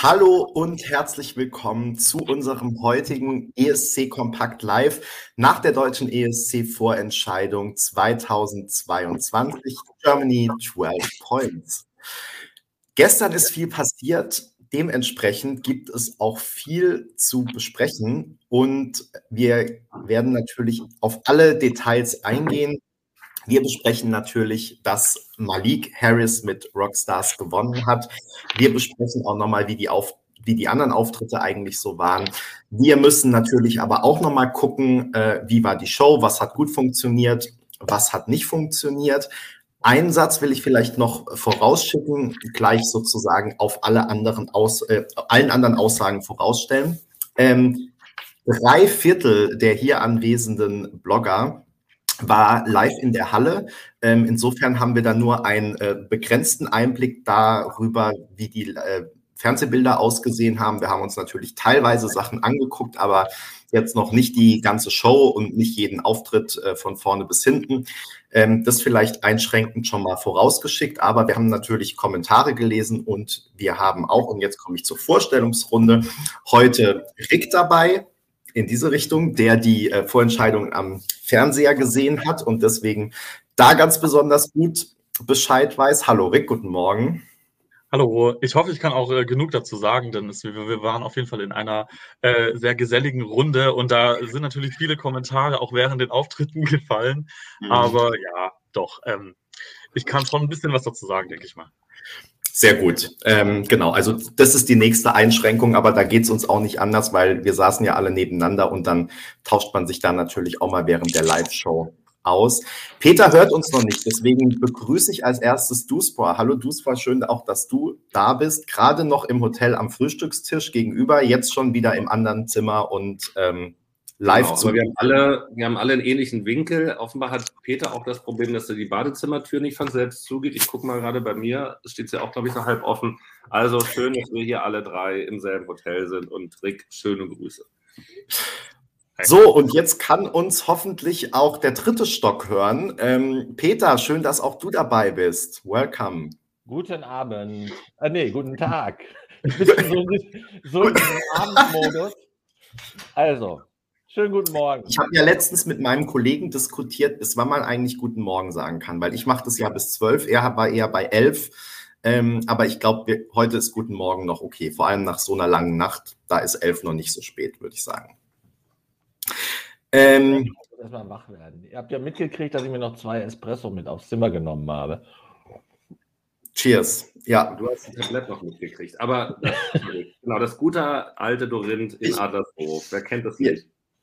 Hallo und herzlich willkommen zu unserem heutigen ESC Kompakt Live nach der deutschen ESC Vorentscheidung 2022 Germany 12 Points. Gestern ist viel passiert. Dementsprechend gibt es auch viel zu besprechen und wir werden natürlich auf alle Details eingehen. Wir besprechen natürlich, dass Malik Harris mit Rockstars gewonnen hat. Wir besprechen auch nochmal, wie die, auf, wie die anderen Auftritte eigentlich so waren. Wir müssen natürlich aber auch nochmal gucken, äh, wie war die Show, was hat gut funktioniert, was hat nicht funktioniert. Einen Satz will ich vielleicht noch vorausschicken, gleich sozusagen auf alle anderen Aus, äh, allen anderen Aussagen vorausstellen. Ähm, drei Viertel der hier anwesenden Blogger war live in der Halle. Ähm, insofern haben wir da nur einen äh, begrenzten Einblick darüber, wie die äh, Fernsehbilder ausgesehen haben. Wir haben uns natürlich teilweise Sachen angeguckt, aber jetzt noch nicht die ganze Show und nicht jeden Auftritt äh, von vorne bis hinten. Ähm, das vielleicht einschränkend schon mal vorausgeschickt, aber wir haben natürlich Kommentare gelesen und wir haben auch, und jetzt komme ich zur Vorstellungsrunde, heute Rick dabei in diese Richtung, der die äh, Vorentscheidung am Fernseher gesehen hat und deswegen da ganz besonders gut Bescheid weiß. Hallo Rick, guten Morgen. Hallo, ich hoffe, ich kann auch äh, genug dazu sagen, denn es, wir, wir, waren auf jeden Fall in einer äh, sehr geselligen Runde und da sind natürlich viele Kommentare auch während den Auftritten gefallen. Mhm. Aber ja, doch, ähm, ich kann schon ein bisschen was dazu sagen, denke ich mal. Sehr gut. Ähm, genau, also das ist die nächste Einschränkung, aber da geht es uns auch nicht anders, weil wir saßen ja alle nebeneinander und dann tauscht man sich da natürlich auch mal während der Live-Show aus. Peter hört uns noch nicht, deswegen begrüße ich als erstes Duspor. Hallo Duspor, schön auch, dass du da bist. Gerade noch im Hotel am Frühstückstisch gegenüber, jetzt schon wieder im anderen Zimmer und ähm, live genau, zu. Wir haben, alle, wir haben alle einen ähnlichen Winkel. Offenbar hat Peter auch das Problem, dass er die Badezimmertür nicht von selbst zugeht. Ich gucke mal gerade bei mir, steht ja auch, glaube ich, noch halb offen. Also schön, dass wir hier alle drei im selben Hotel sind und Rick, schöne Grüße. So, und jetzt kann uns hoffentlich auch der dritte Stock hören. Ähm, Peter, schön, dass auch du dabei bist. Welcome. Guten Abend. Äh, nee, guten Tag. Ich bin so, so im Abendmodus. Also, Schönen guten Morgen. Ich habe ja letztens mit meinem Kollegen diskutiert, bis wann man eigentlich guten Morgen sagen kann, weil ich mache das ja bis zwölf, er war eher bei elf. Ähm, aber ich glaube, heute ist guten Morgen noch okay. Vor allem nach so einer langen Nacht, da ist elf noch nicht so spät, würde ich sagen. Ähm, Erstmal wach werden. Ihr habt ja mitgekriegt, dass ich mir noch zwei Espresso mit aufs Zimmer genommen habe. Cheers. Ja. Du hast das Tablett noch mitgekriegt. Aber das, genau, das gute alte Dorinth in Adlershof. Wer kennt das nicht?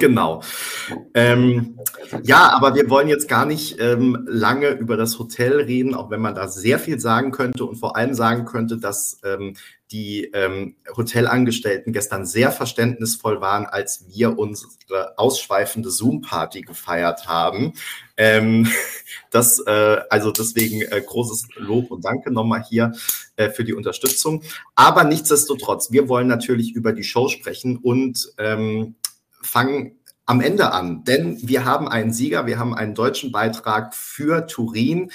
Genau. Ähm, ja, aber wir wollen jetzt gar nicht ähm, lange über das Hotel reden, auch wenn man da sehr viel sagen könnte und vor allem sagen könnte, dass ähm, die ähm, Hotelangestellten gestern sehr verständnisvoll waren, als wir unsere ausschweifende Zoom-Party gefeiert haben. Ähm, das, äh, also deswegen äh, großes Lob und Danke nochmal hier äh, für die Unterstützung. Aber nichtsdestotrotz, wir wollen natürlich über die Show sprechen und ähm, fangen am Ende an, denn wir haben einen Sieger, wir haben einen deutschen Beitrag für Turin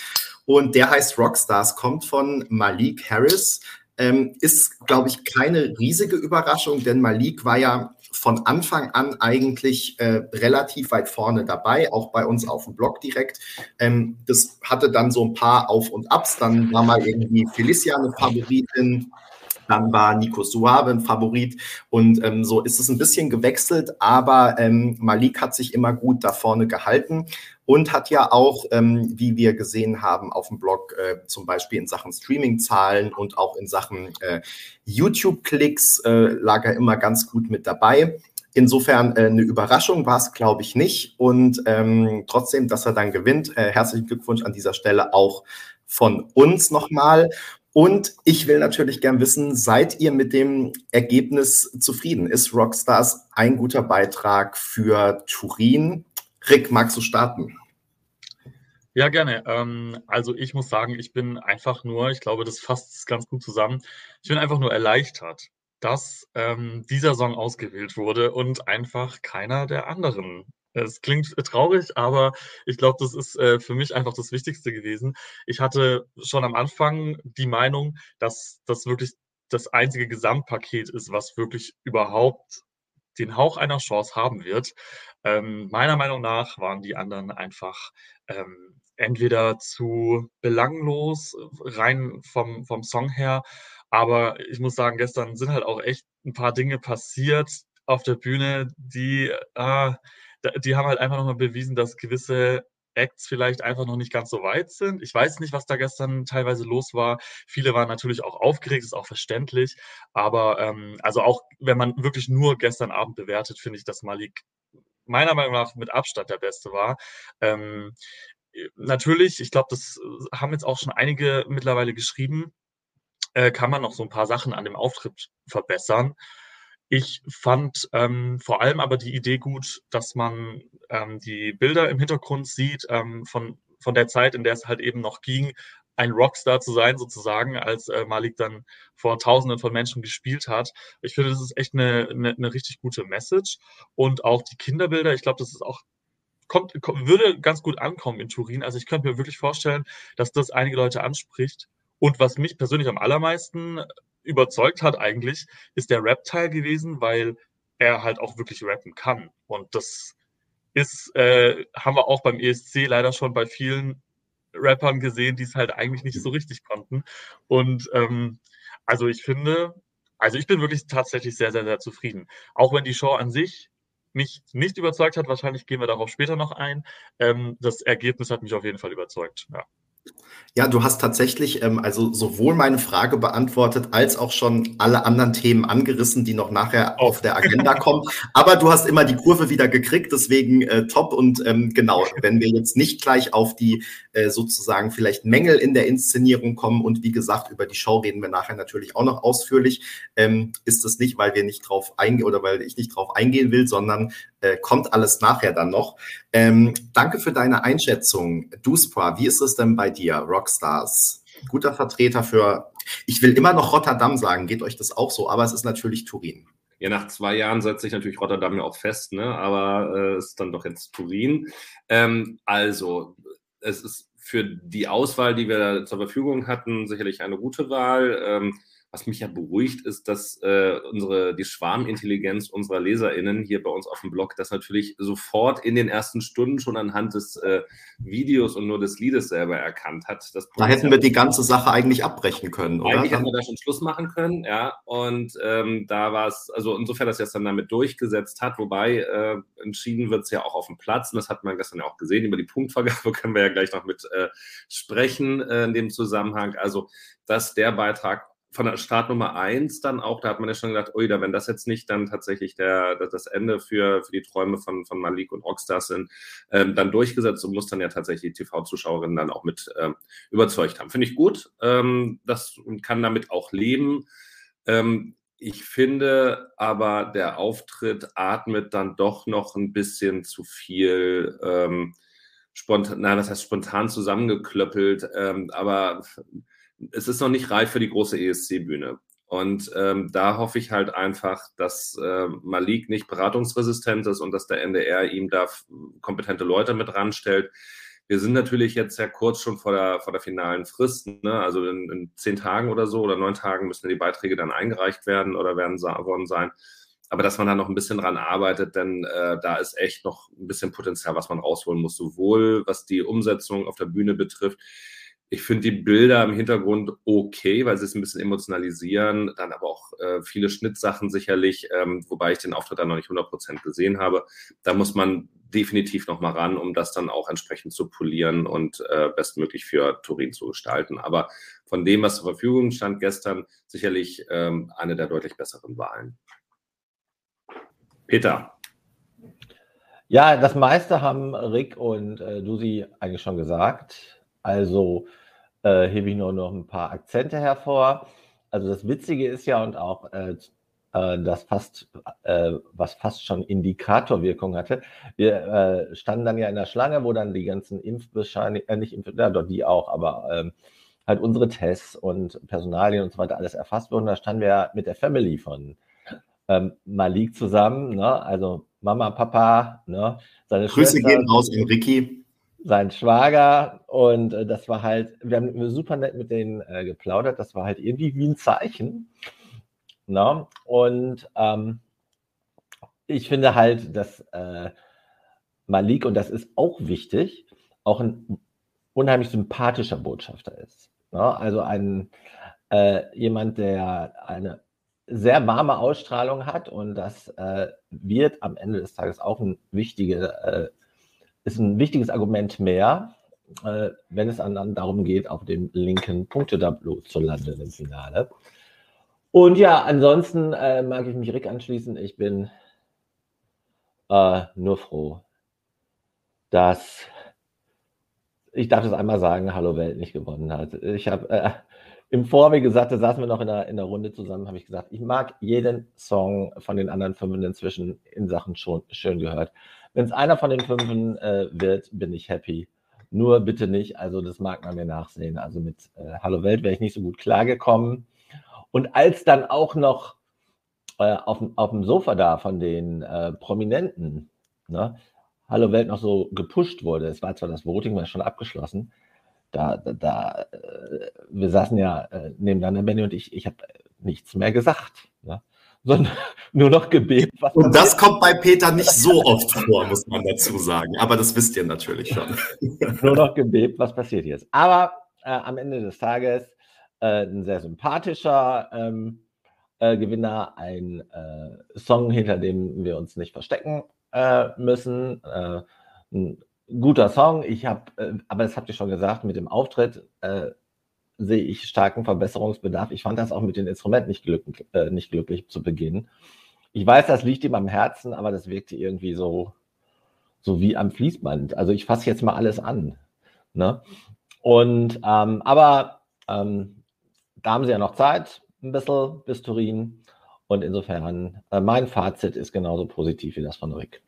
und der heißt Rockstars, kommt von Malik Harris. Ähm, ist, glaube ich, keine riesige Überraschung, denn Malik war ja von Anfang an eigentlich äh, relativ weit vorne dabei, auch bei uns auf dem Blog direkt. Ähm, das hatte dann so ein paar Auf und Abs. Dann war mal irgendwie Felicia eine Favoritin, dann war Nico Suave ein Favorit und ähm, so ist es ein bisschen gewechselt, aber ähm, Malik hat sich immer gut da vorne gehalten und hat ja auch, ähm, wie wir gesehen haben auf dem Blog, äh, zum Beispiel in Sachen Streaming-Zahlen und auch in Sachen äh, YouTube-Klicks äh, lag er immer ganz gut mit dabei. Insofern äh, eine Überraschung war es, glaube ich, nicht. Und ähm, trotzdem, dass er dann gewinnt, äh, herzlichen Glückwunsch an dieser Stelle auch von uns nochmal. Und ich will natürlich gern wissen, seid ihr mit dem Ergebnis zufrieden? Ist Rockstars ein guter Beitrag für Turin? Rick, magst du starten? Ja, gerne. Ähm, also ich muss sagen, ich bin einfach nur, ich glaube, das fasst ganz gut zusammen. Ich bin einfach nur erleichtert, dass ähm, dieser Song ausgewählt wurde und einfach keiner der anderen es klingt traurig, aber ich glaube, das ist äh, für mich einfach das Wichtigste gewesen. Ich hatte schon am Anfang die Meinung, dass das wirklich das einzige Gesamtpaket ist, was wirklich überhaupt den Hauch einer Chance haben wird. Ähm, meiner Meinung nach waren die anderen einfach ähm, entweder zu belanglos, rein vom, vom Song her. Aber ich muss sagen, gestern sind halt auch echt ein paar Dinge passiert auf der Bühne, die, äh, die haben halt einfach nochmal bewiesen, dass gewisse Acts vielleicht einfach noch nicht ganz so weit sind. Ich weiß nicht, was da gestern teilweise los war. Viele waren natürlich auch aufgeregt, ist auch verständlich. Aber ähm, also auch wenn man wirklich nur gestern Abend bewertet, finde ich, dass Malik meiner Meinung nach mit Abstand der Beste war. Ähm, natürlich, ich glaube, das haben jetzt auch schon einige mittlerweile geschrieben, äh, kann man noch so ein paar Sachen an dem Auftritt verbessern. Ich fand ähm, vor allem aber die Idee gut, dass man ähm, die Bilder im Hintergrund sieht ähm, von, von der Zeit, in der es halt eben noch ging, ein Rockstar zu sein, sozusagen, als äh, Malik dann vor Tausenden von Menschen gespielt hat. Ich finde, das ist echt eine, eine, eine richtig gute Message. Und auch die Kinderbilder, ich glaube, das ist auch kommt, kommt, würde ganz gut ankommen in Turin. Also ich könnte mir wirklich vorstellen, dass das einige Leute anspricht. Und was mich persönlich am allermeisten überzeugt hat eigentlich, ist der Rap-Teil gewesen, weil er halt auch wirklich rappen kann. Und das ist, äh, haben wir auch beim ESC leider schon bei vielen Rappern gesehen, die es halt eigentlich nicht so richtig konnten. Und ähm, also ich finde, also ich bin wirklich tatsächlich sehr, sehr, sehr zufrieden. Auch wenn die Show an sich mich nicht überzeugt hat, wahrscheinlich gehen wir darauf später noch ein. Ähm, das Ergebnis hat mich auf jeden Fall überzeugt. Ja. Ja, du hast tatsächlich ähm, also sowohl meine Frage beantwortet als auch schon alle anderen Themen angerissen, die noch nachher auf der Agenda kommen. Aber du hast immer die Kurve wieder gekriegt, deswegen äh, top. Und ähm, genau, wenn wir jetzt nicht gleich auf die äh, sozusagen vielleicht Mängel in der Inszenierung kommen und wie gesagt, über die Show reden wir nachher natürlich auch noch ausführlich, ähm, ist es nicht, weil wir nicht drauf eingehen oder weil ich nicht drauf eingehen will, sondern äh, kommt alles nachher dann noch. Ähm, danke für deine Einschätzung. Duspra, wie ist es denn bei dir, Rockstars? Guter Vertreter für, ich will immer noch Rotterdam sagen, geht euch das auch so, aber es ist natürlich Turin. Ja, nach zwei Jahren setzt sich natürlich Rotterdam ja auch fest, ne? aber äh, es ist dann doch jetzt Turin. Ähm, also, es ist für die Auswahl, die wir zur Verfügung hatten, sicherlich eine gute Wahl. Ähm, was mich ja beruhigt, ist, dass äh, unsere, die Schwarmintelligenz unserer LeserInnen hier bei uns auf dem Blog das natürlich sofort in den ersten Stunden schon anhand des äh, Videos und nur des Liedes selber erkannt hat. Da hätten wir die ganze Sache eigentlich abbrechen können, oder? Eigentlich hätten wir da schon Schluss machen können, ja. Und ähm, da war es, also insofern, dass er es dann damit durchgesetzt hat, wobei äh, entschieden wird es ja auch auf dem Platz, und das hat man gestern ja auch gesehen, über die Punktvergabe können wir ja gleich noch mit äh, sprechen äh, in dem Zusammenhang. Also, dass der Beitrag von der Startnummer 1 dann auch, da hat man ja schon gedacht, ui, wenn das jetzt nicht dann tatsächlich der, das Ende für, für die Träume von, von Malik und Rockstars sind, ähm, dann durchgesetzt und muss dann ja tatsächlich die TV-Zuschauerinnen dann auch mit ähm, überzeugt haben. Finde ich gut. Ähm, das kann damit auch leben. Ähm, ich finde aber, der Auftritt atmet dann doch noch ein bisschen zu viel ähm, spontan, nein, was heißt spontan zusammengeklöppelt, ähm, aber es ist noch nicht reif für die große ESC-Bühne. Und ähm, da hoffe ich halt einfach, dass äh, Malik nicht beratungsresistent ist und dass der NDR ihm da kompetente Leute mit ranstellt. Wir sind natürlich jetzt sehr kurz schon vor der, vor der finalen Frist. Ne? Also in, in, zehn Tagen oder so oder neun Tagen müssen die Beiträge dann eingereicht werden oder werden worden sein. Aber dass man da noch ein bisschen dran arbeitet, denn äh, da ist echt noch ein bisschen Potenzial, was man rausholen muss, sowohl was die Umsetzung auf der Bühne betrifft, ich finde die Bilder im Hintergrund okay, weil sie es ein bisschen emotionalisieren. Dann aber auch äh, viele Schnittsachen sicherlich, ähm, wobei ich den Auftritt dann noch nicht 100% gesehen habe. Da muss man definitiv noch mal ran, um das dann auch entsprechend zu polieren und äh, bestmöglich für Turin zu gestalten. Aber von dem, was zur Verfügung stand gestern, sicherlich ähm, eine der deutlich besseren Wahlen. Peter. Ja, das meiste haben Rick und äh, Dusi eigentlich schon gesagt. Also äh, hebe ich nur noch ein paar Akzente hervor. Also das Witzige ist ja und auch äh, äh, das fast, äh, was fast schon Indikatorwirkung hatte. Wir äh, standen dann ja in der Schlange, wo dann die ganzen Impfbescheinigungen, äh, nicht Impf, ja, doch die auch, aber ähm, halt unsere Tests und Personalien und so weiter alles erfasst wurden. Da standen wir mit der Family von ähm, Malik zusammen, ne? also Mama, Papa, ne? seine Grüße Schwester, gehen raus an Ricky sein Schwager und äh, das war halt, wir haben super nett mit denen äh, geplaudert, das war halt irgendwie wie ein Zeichen. Ne? Und ähm, ich finde halt, dass äh, Malik, und das ist auch wichtig, auch ein unheimlich sympathischer Botschafter ist. Ne? Also ein äh, jemand, der eine sehr warme Ausstrahlung hat und das äh, wird am Ende des Tages auch ein wichtige, äh, ist ein wichtiges Argument mehr, äh, wenn es dann darum geht, auf dem linken Punktetableau zu landen im Finale. Und ja, ansonsten äh, mag ich mich Rick anschließen. Ich bin äh, nur froh, dass ich darf es einmal sagen, Hallo Welt nicht gewonnen hat. Ich habe äh, im Vorweg gesagt, da saßen wir noch in der, in der Runde zusammen, habe ich gesagt, ich mag jeden Song von den anderen fünf inzwischen in Sachen schon schön gehört. Wenn es einer von den fünf äh, wird, bin ich happy. Nur bitte nicht, also das mag man mir nachsehen. Also mit äh, Hallo Welt wäre ich nicht so gut klargekommen. Und als dann auch noch äh, auf, dem Sofa da von den äh, Prominenten, ne, Hallo Welt noch so gepusht wurde, es war zwar das Voting war schon abgeschlossen, da, da, da äh, wir saßen ja äh, nebeneinander, Benny und ich, ich habe nichts mehr gesagt, ne? Sondern nur noch gebebt. und das kommt bei Peter nicht so oft vor, muss man dazu sagen, aber das wisst ihr natürlich schon. nur noch gebebt, was passiert jetzt. Aber äh, am Ende des Tages äh, ein sehr sympathischer ähm, äh, Gewinner, ein äh, Song, hinter dem wir uns nicht verstecken äh, müssen. Äh, ein guter Song. Ich habe, aber das habt ihr schon gesagt, mit dem Auftritt sehe ich starken Verbesserungsbedarf. Ich fand das auch mit den Instrumenten nicht, glück, nicht glücklich zu Beginn. Ich weiß, das liegt ihm am Herzen, aber das wirkte irgendwie so, so wie am Fließband. Also ich fasse jetzt mal alles an. Ne? Und ähm, aber ähm, da haben sie ja noch Zeit, ein bisschen bis Turin. Und insofern, äh, mein Fazit ist genauso positiv wie das von Rick.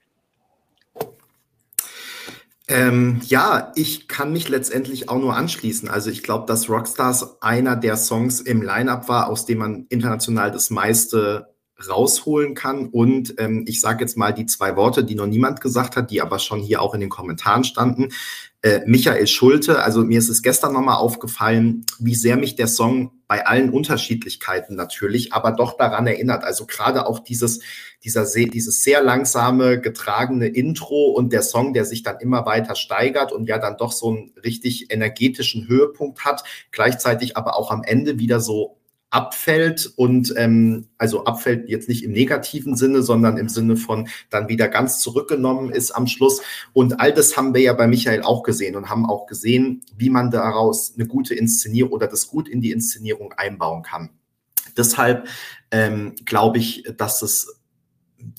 Ähm, ja, ich kann mich letztendlich auch nur anschließen. Also ich glaube, dass Rockstars einer der Songs im Line-up war, aus dem man international das meiste rausholen kann. Und ähm, ich sage jetzt mal die zwei Worte, die noch niemand gesagt hat, die aber schon hier auch in den Kommentaren standen. Äh, Michael Schulte, also mir ist es gestern nochmal aufgefallen, wie sehr mich der Song bei allen Unterschiedlichkeiten natürlich, aber doch daran erinnert. Also gerade auch dieses, dieser, dieses sehr langsame, getragene Intro und der Song, der sich dann immer weiter steigert und ja dann doch so einen richtig energetischen Höhepunkt hat, gleichzeitig aber auch am Ende wieder so abfällt und ähm, also abfällt jetzt nicht im negativen Sinne, sondern im Sinne von dann wieder ganz zurückgenommen ist am Schluss. Und all das haben wir ja bei Michael auch gesehen und haben auch gesehen, wie man daraus eine gute Inszenierung oder das gut in die Inszenierung einbauen kann. Deshalb ähm, glaube ich, dass es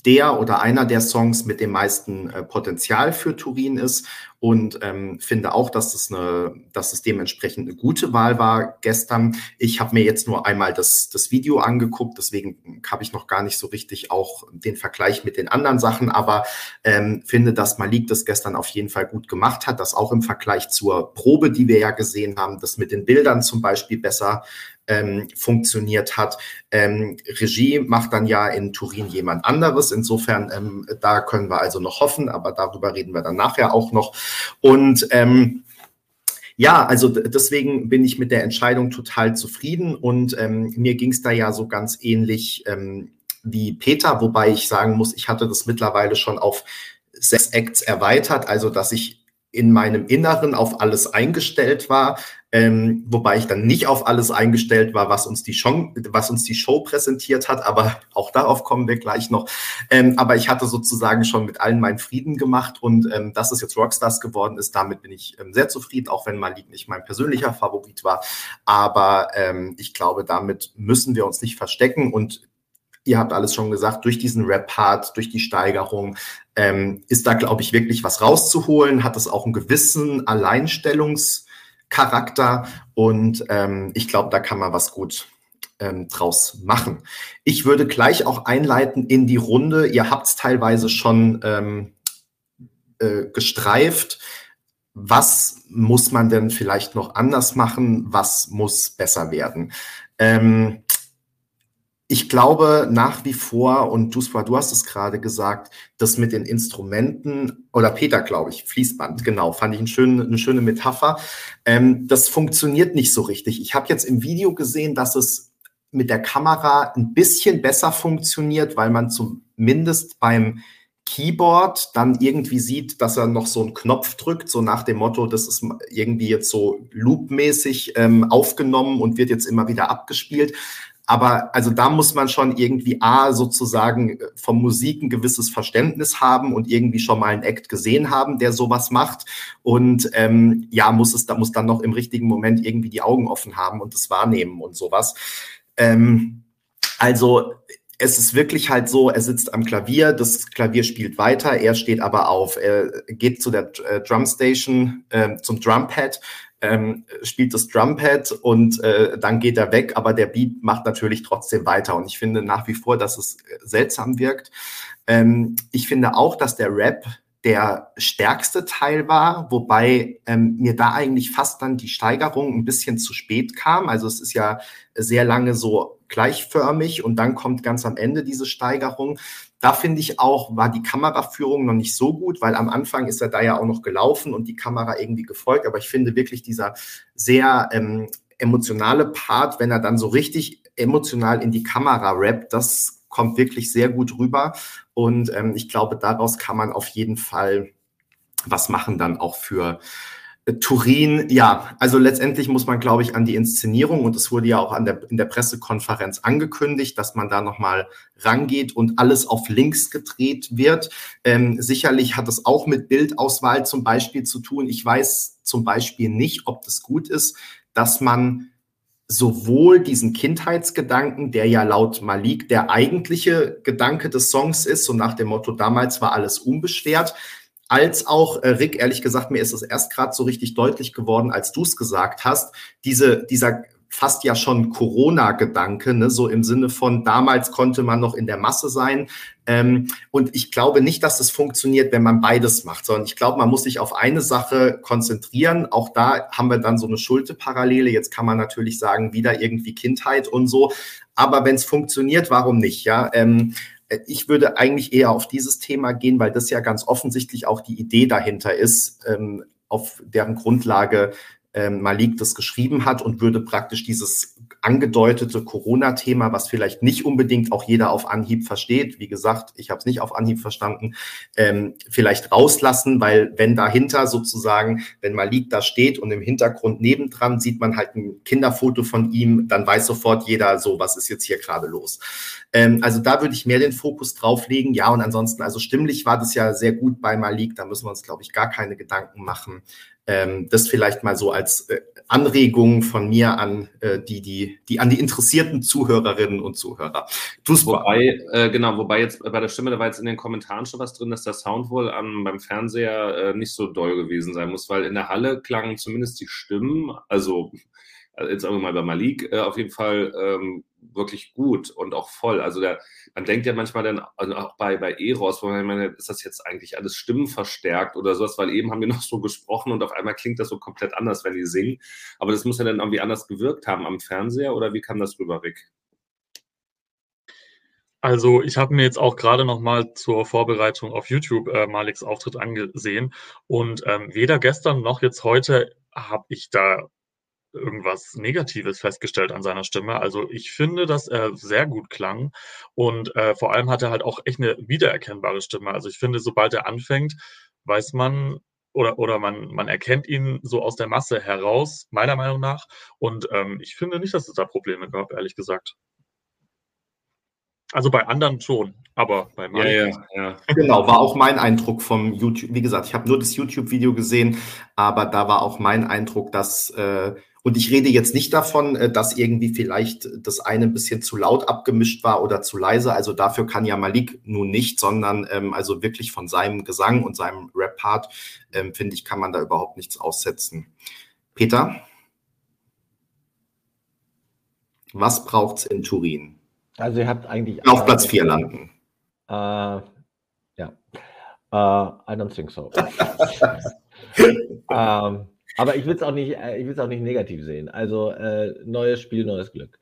der oder einer der Songs mit dem meisten äh, Potenzial für Turin ist und ähm, finde auch, dass es eine, dass es dementsprechend eine gute Wahl war gestern. Ich habe mir jetzt nur einmal das, das Video angeguckt, deswegen habe ich noch gar nicht so richtig auch den Vergleich mit den anderen Sachen, aber ähm, finde, dass Malik das gestern auf jeden Fall gut gemacht hat, dass auch im Vergleich zur Probe, die wir ja gesehen haben, das mit den Bildern zum Beispiel besser ähm, funktioniert hat. Ähm, Regie macht dann ja in Turin jemand anderes. Insofern, ähm, da können wir also noch hoffen, aber darüber reden wir dann nachher auch noch. Und ähm, ja, also deswegen bin ich mit der Entscheidung total zufrieden und ähm, mir ging es da ja so ganz ähnlich ähm, wie Peter, wobei ich sagen muss, ich hatte das mittlerweile schon auf sechs Acts erweitert, also dass ich in meinem Inneren auf alles eingestellt war, ähm, wobei ich dann nicht auf alles eingestellt war, was uns die Show, was uns die Show präsentiert hat, aber auch darauf kommen wir gleich noch. Ähm, aber ich hatte sozusagen schon mit allen meinen Frieden gemacht und ähm, dass es jetzt Rockstars geworden ist, damit bin ich ähm, sehr zufrieden, auch wenn Malik nicht mein persönlicher Favorit war. Aber ähm, ich glaube, damit müssen wir uns nicht verstecken und ihr habt alles schon gesagt, durch diesen Rap-Part, durch die Steigerung, ähm, ist da, glaube ich, wirklich was rauszuholen, hat es auch einen gewissen Alleinstellungscharakter und ähm, ich glaube, da kann man was gut ähm, draus machen. Ich würde gleich auch einleiten in die Runde. Ihr habt es teilweise schon ähm, äh, gestreift. Was muss man denn vielleicht noch anders machen? Was muss besser werden? Ähm, ich glaube nach wie vor, und du, du hast es gerade gesagt, das mit den Instrumenten, oder Peter, glaube ich, Fließband, genau, fand ich eine schöne, eine schöne Metapher. Ähm, das funktioniert nicht so richtig. Ich habe jetzt im Video gesehen, dass es mit der Kamera ein bisschen besser funktioniert, weil man zumindest beim Keyboard dann irgendwie sieht, dass er noch so einen Knopf drückt, so nach dem Motto, das ist irgendwie jetzt so loopmäßig ähm, aufgenommen und wird jetzt immer wieder abgespielt. Aber also da muss man schon irgendwie A, sozusagen vom Musik ein gewisses Verständnis haben und irgendwie schon mal einen Act gesehen haben, der sowas macht. Und ähm, ja, muss es, da muss dann noch im richtigen Moment irgendwie die Augen offen haben und das wahrnehmen und sowas. Ähm, also es ist wirklich halt so, er sitzt am Klavier, das Klavier spielt weiter, er steht aber auf, er geht zu der äh, Drumstation, äh, zum Drumpad, ähm, spielt das Drumpad und äh, dann geht er weg, aber der Beat macht natürlich trotzdem weiter. Und ich finde nach wie vor, dass es seltsam wirkt. Ähm, ich finde auch, dass der Rap der stärkste Teil war, wobei ähm, mir da eigentlich fast dann die Steigerung ein bisschen zu spät kam. Also es ist ja sehr lange so gleichförmig und dann kommt ganz am Ende diese Steigerung. Da finde ich auch, war die Kameraführung noch nicht so gut, weil am Anfang ist er da ja auch noch gelaufen und die Kamera irgendwie gefolgt. Aber ich finde wirklich dieser sehr ähm, emotionale Part, wenn er dann so richtig emotional in die Kamera rappt, das kommt wirklich sehr gut rüber. Und ähm, ich glaube, daraus kann man auf jeden Fall was machen dann auch für Turin, ja, also letztendlich muss man, glaube ich, an die Inszenierung und es wurde ja auch an der, in der Pressekonferenz angekündigt, dass man da nochmal rangeht und alles auf links gedreht wird. Ähm, sicherlich hat es auch mit Bildauswahl zum Beispiel zu tun. Ich weiß zum Beispiel nicht, ob das gut ist, dass man sowohl diesen Kindheitsgedanken, der ja laut Malik der eigentliche Gedanke des Songs ist, so nach dem Motto, damals war alles unbeschwert, als auch, äh, Rick, ehrlich gesagt, mir ist es erst gerade so richtig deutlich geworden, als du es gesagt hast, diese, dieser fast ja schon Corona-Gedanke, ne, so im Sinne von damals konnte man noch in der Masse sein. Ähm, und ich glaube nicht, dass es funktioniert, wenn man beides macht, sondern ich glaube, man muss sich auf eine Sache konzentrieren. Auch da haben wir dann so eine Schulte-Parallele. Jetzt kann man natürlich sagen, wieder irgendwie Kindheit und so. Aber wenn es funktioniert, warum nicht? Ja, ähm, äh, ich würde eigentlich eher auf dieses Thema gehen, weil das ja ganz offensichtlich auch die Idee dahinter ist, ähm, auf deren Grundlage ähm, Malik das geschrieben hat und würde praktisch dieses angedeutete Corona-Thema, was vielleicht nicht unbedingt auch jeder auf Anhieb versteht, wie gesagt, ich habe es nicht auf Anhieb verstanden, ähm, vielleicht rauslassen, weil wenn dahinter sozusagen, wenn Malik da steht und im Hintergrund nebendran sieht man halt ein Kinderfoto von ihm, dann weiß sofort jeder so, was ist jetzt hier gerade los. Ähm, also da würde ich mehr den Fokus drauf legen. Ja, und ansonsten, also stimmlich war das ja sehr gut bei Malik, da müssen wir uns, glaube ich, gar keine Gedanken machen. Ähm, das vielleicht mal so als äh, Anregung von mir an äh, die, die, die an die interessierten Zuhörerinnen und Zuhörer. Tu's wobei, äh, genau, wobei jetzt bei der Stimme, da war jetzt in den Kommentaren schon was drin, dass der Sound wohl am, beim Fernseher äh, nicht so doll gewesen sein muss, weil in der Halle klangen zumindest die Stimmen, also also jetzt sagen wir mal bei Malik, äh, auf jeden Fall ähm, wirklich gut und auch voll. Also der, man denkt ja manchmal dann, also auch bei, bei Eros, wo man meine, ist das jetzt eigentlich alles stimmenverstärkt oder sowas, weil eben haben wir noch so gesprochen und auf einmal klingt das so komplett anders, wenn die singen. Aber das muss ja dann irgendwie anders gewirkt haben am Fernseher oder wie kam das rüber, Rick? Also ich habe mir jetzt auch gerade noch mal zur Vorbereitung auf YouTube äh, Maliks Auftritt angesehen und ähm, weder gestern noch jetzt heute habe ich da irgendwas Negatives festgestellt an seiner Stimme. Also ich finde, dass er sehr gut klang und äh, vor allem hat er halt auch echt eine wiedererkennbare Stimme. Also ich finde, sobald er anfängt, weiß man oder, oder man, man erkennt ihn so aus der Masse heraus, meiner Meinung nach. Und ähm, ich finde nicht, dass es da Probleme gab, ehrlich gesagt. Also bei anderen schon, aber bei Malik. Ja, ja, ja. Genau, war auch mein Eindruck vom YouTube. Wie gesagt, ich habe nur das YouTube-Video gesehen, aber da war auch mein Eindruck, dass äh, und ich rede jetzt nicht davon, äh, dass irgendwie vielleicht das eine ein bisschen zu laut abgemischt war oder zu leise. Also dafür kann ja Malik nun nicht, sondern ähm, also wirklich von seinem Gesang und seinem Rap-Part, ähm, finde ich, kann man da überhaupt nichts aussetzen. Peter? Was braucht es in Turin? Also ihr habt eigentlich... Auf Platz 4 landen. Äh, ja. Uh, I don't think so. ähm, aber ich will es auch, nicht, äh, ich auch nicht negativ sehen. Also äh, neues Spiel, neues Glück.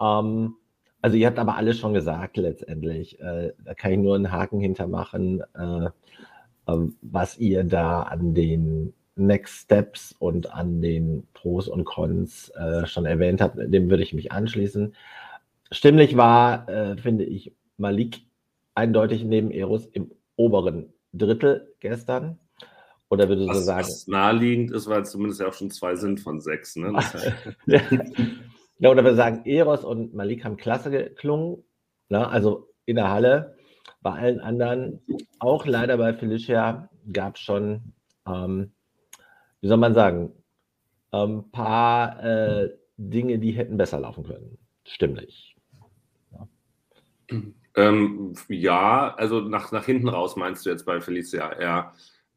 Ähm, also ihr habt aber alles schon gesagt letztendlich. Äh, da kann ich nur einen Haken hintermachen, äh, äh, was ihr da an den Next Steps und an den Pros und Cons äh, schon erwähnt habt. Dem würde ich mich anschließen. Stimmlich war, äh, finde ich, Malik eindeutig neben Eros im oberen Drittel gestern. Oder würde was, so sagen. Was naheliegend ist, weil es zumindest ja auch schon zwei sind von sechs. Ne? ja, oder wir sagen, Eros und Malik haben klasse geklungen. Ne? Also in der Halle. Bei allen anderen, auch leider bei Felicia, gab es schon, ähm, wie soll man sagen, ein ähm, paar äh, Dinge, die hätten besser laufen können. Stimmlich. Ja. Ähm, ja, also nach, nach hinten raus meinst du jetzt bei Felicia, ja.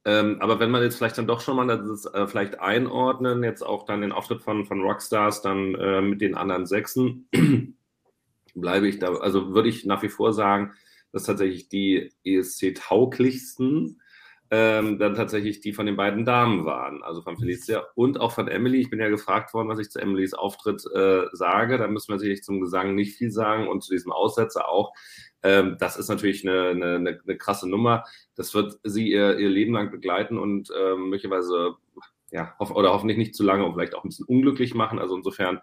Ähm, aber wenn man jetzt vielleicht dann doch schon mal das äh, vielleicht einordnen, jetzt auch dann den Auftritt von, von Rockstars dann äh, mit den anderen Sechsen, bleibe ich da, also würde ich nach wie vor sagen, dass tatsächlich die ESC-tauglichsten ähm, dann tatsächlich die von den beiden Damen waren, also von Felicia und auch von Emily. Ich bin ja gefragt worden, was ich zu Emilys Auftritt äh, sage. Da müssen wir sicherlich zum Gesang nicht viel sagen und zu diesem Aussetzer auch. Ähm, das ist natürlich eine, eine, eine, krasse Nummer. Das wird sie ihr, ihr Leben lang begleiten und äh, möglicherweise ja, hoff, oder hoffentlich nicht zu lange und vielleicht auch ein bisschen unglücklich machen. Also insofern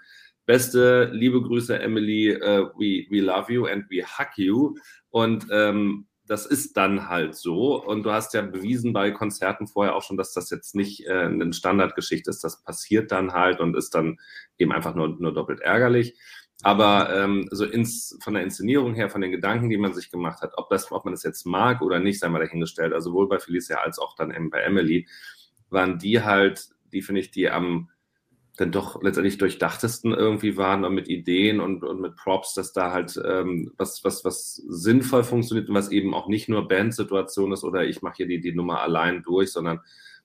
beste liebe Grüße, Emily. Uh, we, we love you and we hug you. Und ähm, das ist dann halt so. Und du hast ja bewiesen bei Konzerten vorher auch schon, dass das jetzt nicht äh, eine Standardgeschichte ist. Das passiert dann halt und ist dann eben einfach nur, nur doppelt ärgerlich. Aber ähm, so ins, von der Inszenierung her, von den Gedanken, die man sich gemacht hat, ob, das, ob man das jetzt mag oder nicht, sei mal dahingestellt, also sowohl bei Felicia als auch dann eben bei Emily, waren die halt, die finde ich, die am dann doch letztendlich durchdachtesten irgendwie waren und mit Ideen und, und mit Props, dass da halt ähm, was, was, was sinnvoll funktioniert und was eben auch nicht nur Bandsituation ist oder ich mache hier die, die Nummer allein durch, sondern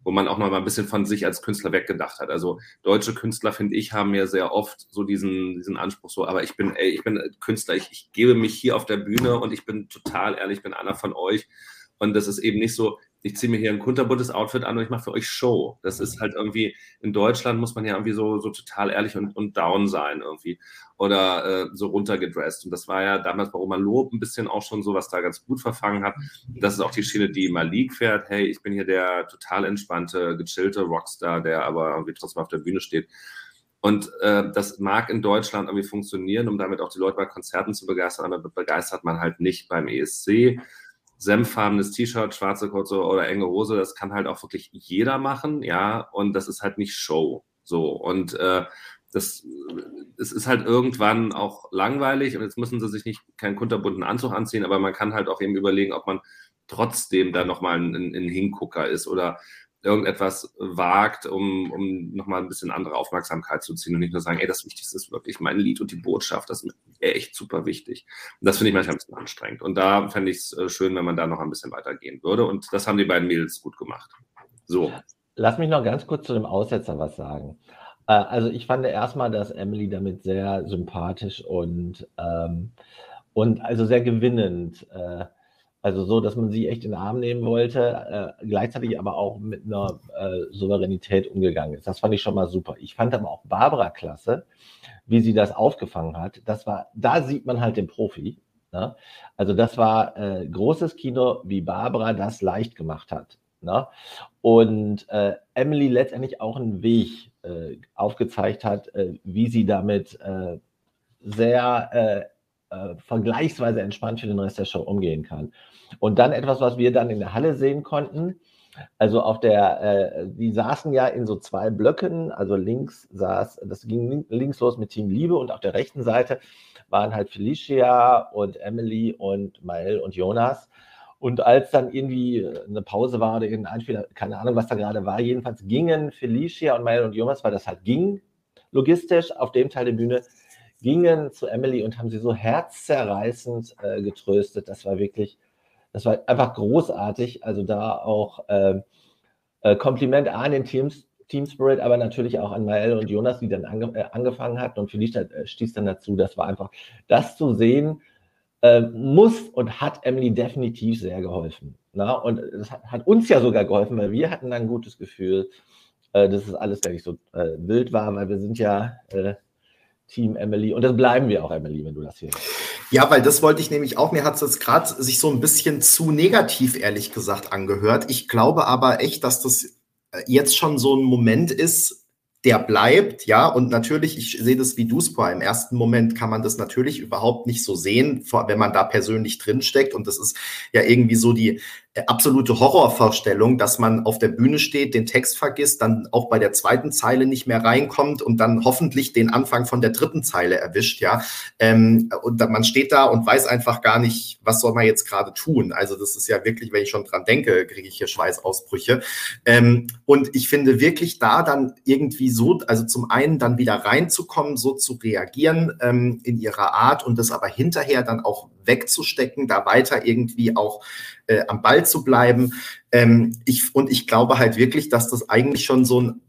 wo man auch mal ein bisschen von sich als Künstler weggedacht hat. Also deutsche Künstler, finde ich, haben ja sehr oft so diesen, diesen Anspruch, so, aber ich bin, ey, ich bin Künstler, ich, ich gebe mich hier auf der Bühne und ich bin total ehrlich, ich bin einer von euch. Und das ist eben nicht so, ich ziehe mir hier ein kunterbuntes Outfit an und ich mache für euch Show. Das ist halt irgendwie, in Deutschland muss man ja irgendwie so, so total ehrlich und, und down sein irgendwie. Oder äh, so runtergedresst. Und das war ja damals bei Roman Lob ein bisschen auch schon so, was da ganz gut verfangen hat. Das ist auch die Schiene, die Malik fährt. Hey, ich bin hier der total entspannte, gechillte Rockstar, der aber irgendwie trotzdem auf der Bühne steht. Und äh, das mag in Deutschland irgendwie funktionieren, um damit auch die Leute bei Konzerten zu begeistern, aber begeistert man halt nicht beim ESC senffarbenes T-Shirt, schwarze kurze oder enge Hose, das kann halt auch wirklich jeder machen, ja, und das ist halt nicht Show. So, und äh, das, es ist halt irgendwann auch langweilig und jetzt müssen sie sich nicht keinen kunterbunten Anzug anziehen, aber man kann halt auch eben überlegen, ob man trotzdem da nochmal ein, ein Hingucker ist oder irgendetwas wagt, um, um nochmal ein bisschen andere Aufmerksamkeit zu ziehen und nicht nur sagen, ey, das Wichtigste ist wirklich mein Lied und die Botschaft, das ist echt super wichtig. Und das finde ich manchmal ein bisschen anstrengend. Und da fände ich es äh, schön, wenn man da noch ein bisschen weitergehen würde. Und das haben die beiden Mädels gut gemacht. So. Lass mich noch ganz kurz zu dem Aussetzer was sagen. Äh, also ich fand erstmal, dass Emily damit sehr sympathisch und, ähm, und also sehr gewinnend äh, also so, dass man sie echt in den Arm nehmen wollte, äh, gleichzeitig aber auch mit einer äh, Souveränität umgegangen ist. Das fand ich schon mal super. Ich fand aber auch Barbara klasse, wie sie das aufgefangen hat. Das war, da sieht man halt den Profi. Ne? Also das war äh, großes Kino, wie Barbara das leicht gemacht hat. Ne? Und äh, Emily letztendlich auch einen Weg äh, aufgezeigt hat, äh, wie sie damit sehr äh, vergleichsweise entspannt für den Rest der Show umgehen kann. Und dann etwas, was wir dann in der Halle sehen konnten. Also auf der, äh, die saßen ja in so zwei Blöcken, also links saß, das ging links los mit Team Liebe und auf der rechten Seite waren halt Felicia und Emily und Mael und Jonas. Und als dann irgendwie eine Pause war oder irgendein Einspieler, keine Ahnung, was da gerade war, jedenfalls gingen Felicia und Mael und Jonas, weil das halt ging, logistisch auf dem Teil der Bühne, gingen zu Emily und haben sie so herzzerreißend äh, getröstet. Das war wirklich, das war einfach großartig. Also da auch äh, äh, Kompliment an den Teams, Team Spirit, aber natürlich auch an Mael und Jonas, die dann ange äh, angefangen hatten und Felicia äh, stieß dann dazu. Das war einfach, das zu sehen, äh, muss und hat Emily definitiv sehr geholfen. Na? Und das hat, hat, uns ja sogar geholfen, weil wir hatten dann ein gutes Gefühl, dass es alles gar nicht so wild war, weil wir sind ja Team Emily. Und das bleiben wir auch, Emily, wenn du das hier. Ja, weil das wollte ich nämlich auch. Mir hat es jetzt gerade sich so ein bisschen zu negativ, ehrlich gesagt, angehört. Ich glaube aber echt, dass das äh, jetzt schon so ein Moment ist, der bleibt, ja, und natürlich, ich sehe das wie du es. Im ersten Moment kann man das natürlich überhaupt nicht so sehen, wenn man da persönlich drinsteckt. Und das ist ja irgendwie so die absolute Horrorvorstellung, dass man auf der Bühne steht, den Text vergisst, dann auch bei der zweiten Zeile nicht mehr reinkommt und dann hoffentlich den Anfang von der dritten Zeile erwischt, ja. Ähm, und man steht da und weiß einfach gar nicht, was soll man jetzt gerade tun. Also das ist ja wirklich, wenn ich schon dran denke, kriege ich hier Schweißausbrüche. Ähm, und ich finde wirklich da dann irgendwie so, also zum einen dann wieder reinzukommen, so zu reagieren ähm, in ihrer Art und das aber hinterher dann auch wegzustecken, da weiter irgendwie auch äh, am Ball zu bleiben. Ähm, ich, und ich glaube halt wirklich, dass das eigentlich schon so ein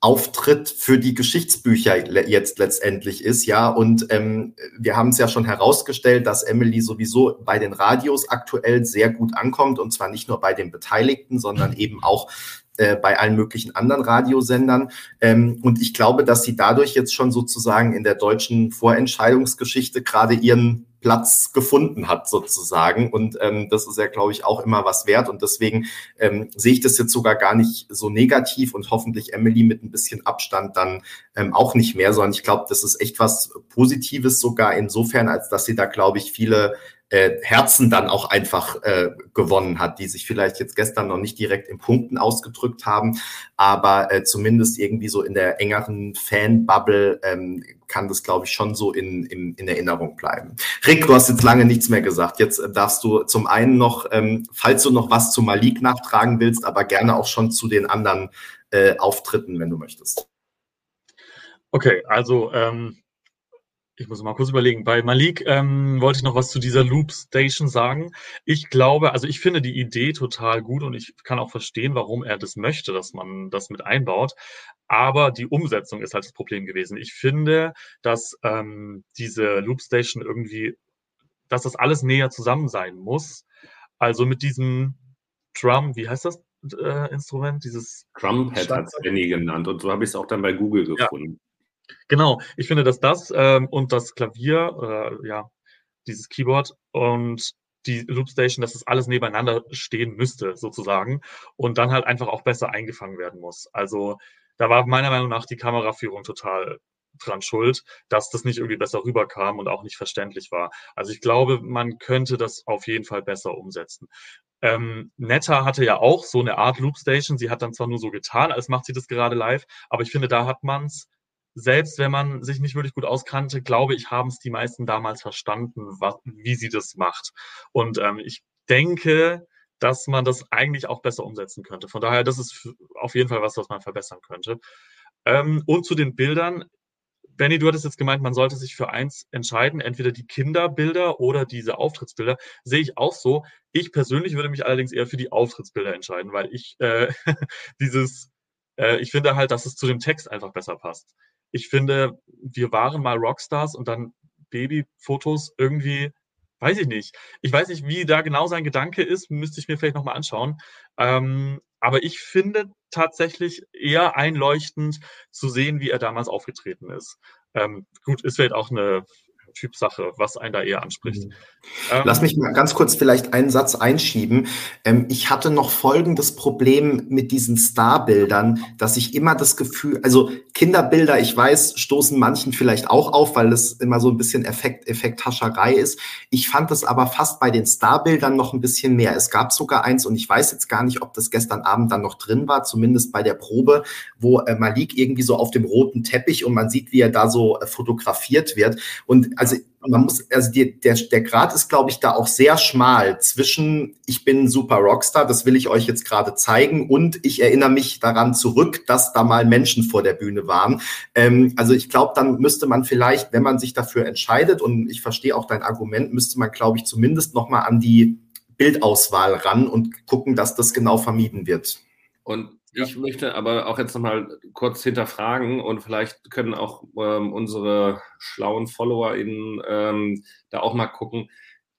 Auftritt für die Geschichtsbücher jetzt letztendlich ist, ja. Und ähm, wir haben es ja schon herausgestellt, dass Emily sowieso bei den Radios aktuell sehr gut ankommt und zwar nicht nur bei den Beteiligten, sondern eben auch äh, bei allen möglichen anderen Radiosendern. Ähm, und ich glaube, dass sie dadurch jetzt schon sozusagen in der deutschen Vorentscheidungsgeschichte gerade ihren Platz gefunden hat, sozusagen. Und ähm, das ist ja, glaube ich, auch immer was wert. Und deswegen ähm, sehe ich das jetzt sogar gar nicht so negativ und hoffentlich Emily mit ein bisschen Abstand dann ähm, auch nicht mehr, sondern ich glaube, das ist echt was Positives sogar insofern, als dass sie da, glaube ich, viele äh, Herzen dann auch einfach äh, gewonnen hat, die sich vielleicht jetzt gestern noch nicht direkt in Punkten ausgedrückt haben, aber äh, zumindest irgendwie so in der engeren Fan-Bubble ähm, kann das, glaube ich, schon so in, in, in Erinnerung bleiben. Rick, du hast jetzt lange nichts mehr gesagt. Jetzt äh, darfst du zum einen noch, ähm, falls du noch was zu Malik nachtragen willst, aber gerne auch schon zu den anderen äh, Auftritten, wenn du möchtest. Okay, also ähm, ich muss mal kurz überlegen. Bei Malik ähm, wollte ich noch was zu dieser Loop Station sagen. Ich glaube, also ich finde die Idee total gut und ich kann auch verstehen, warum er das möchte, dass man das mit einbaut. Aber die Umsetzung ist halt das Problem gewesen. Ich finde, dass ähm, diese Loop Station irgendwie, dass das alles näher zusammen sein muss. Also mit diesem Drum, wie heißt das äh, Instrument? Dieses Drumpad hat es Benny genannt und so habe ich es auch dann bei Google gefunden. Ja. Genau, ich finde, dass das ähm, und das Klavier, äh, ja, dieses Keyboard und die Loopstation, dass das alles nebeneinander stehen müsste, sozusagen, und dann halt einfach auch besser eingefangen werden muss. Also da war meiner Meinung nach die Kameraführung total dran schuld, dass das nicht irgendwie besser rüberkam und auch nicht verständlich war. Also ich glaube, man könnte das auf jeden Fall besser umsetzen. Ähm, Netta hatte ja auch so eine Art Loopstation. Sie hat dann zwar nur so getan, als macht sie das gerade live, aber ich finde, da hat man es selbst wenn man sich nicht wirklich gut auskannte, glaube ich, haben es die meisten damals verstanden, was, wie sie das macht. Und ähm, ich denke, dass man das eigentlich auch besser umsetzen könnte. Von daher, das ist auf jeden Fall was, was man verbessern könnte. Ähm, und zu den Bildern. Benny, du hattest jetzt gemeint, man sollte sich für eins entscheiden, entweder die Kinderbilder oder diese Auftrittsbilder. Sehe ich auch so. Ich persönlich würde mich allerdings eher für die Auftrittsbilder entscheiden, weil ich äh, dieses, äh, ich finde halt, dass es zu dem Text einfach besser passt ich finde, wir waren mal Rockstars und dann Babyfotos irgendwie, weiß ich nicht. Ich weiß nicht, wie da genau sein Gedanke ist, müsste ich mir vielleicht nochmal anschauen. Ähm, aber ich finde tatsächlich eher einleuchtend zu sehen, wie er damals aufgetreten ist. Ähm, gut, ist vielleicht auch eine Typsache, was einen da eher anspricht. Mhm. Ähm, Lass mich mal ganz kurz vielleicht einen Satz einschieben. Ähm, ich hatte noch folgendes Problem mit diesen Starbildern, dass ich immer das Gefühl, also Kinderbilder, ich weiß, stoßen manchen vielleicht auch auf, weil es immer so ein bisschen Effekt, Effekthascherei ist. Ich fand es aber fast bei den Starbildern noch ein bisschen mehr. Es gab sogar eins und ich weiß jetzt gar nicht, ob das gestern Abend dann noch drin war, zumindest bei der Probe, wo äh, Malik irgendwie so auf dem roten Teppich und man sieht, wie er da so äh, fotografiert wird. Und also man muss, also die, der, der Grad ist, glaube ich, da auch sehr schmal zwischen ich bin super Rockstar, das will ich euch jetzt gerade zeigen, und ich erinnere mich daran zurück, dass da mal Menschen vor der Bühne waren. Ähm, also ich glaube, dann müsste man vielleicht, wenn man sich dafür entscheidet, und ich verstehe auch dein Argument, müsste man, glaube ich, zumindest nochmal an die Bildauswahl ran und gucken, dass das genau vermieden wird. Und ich möchte aber auch jetzt nochmal kurz hinterfragen und vielleicht können auch ähm, unsere schlauen FollowerInnen ähm, da auch mal gucken.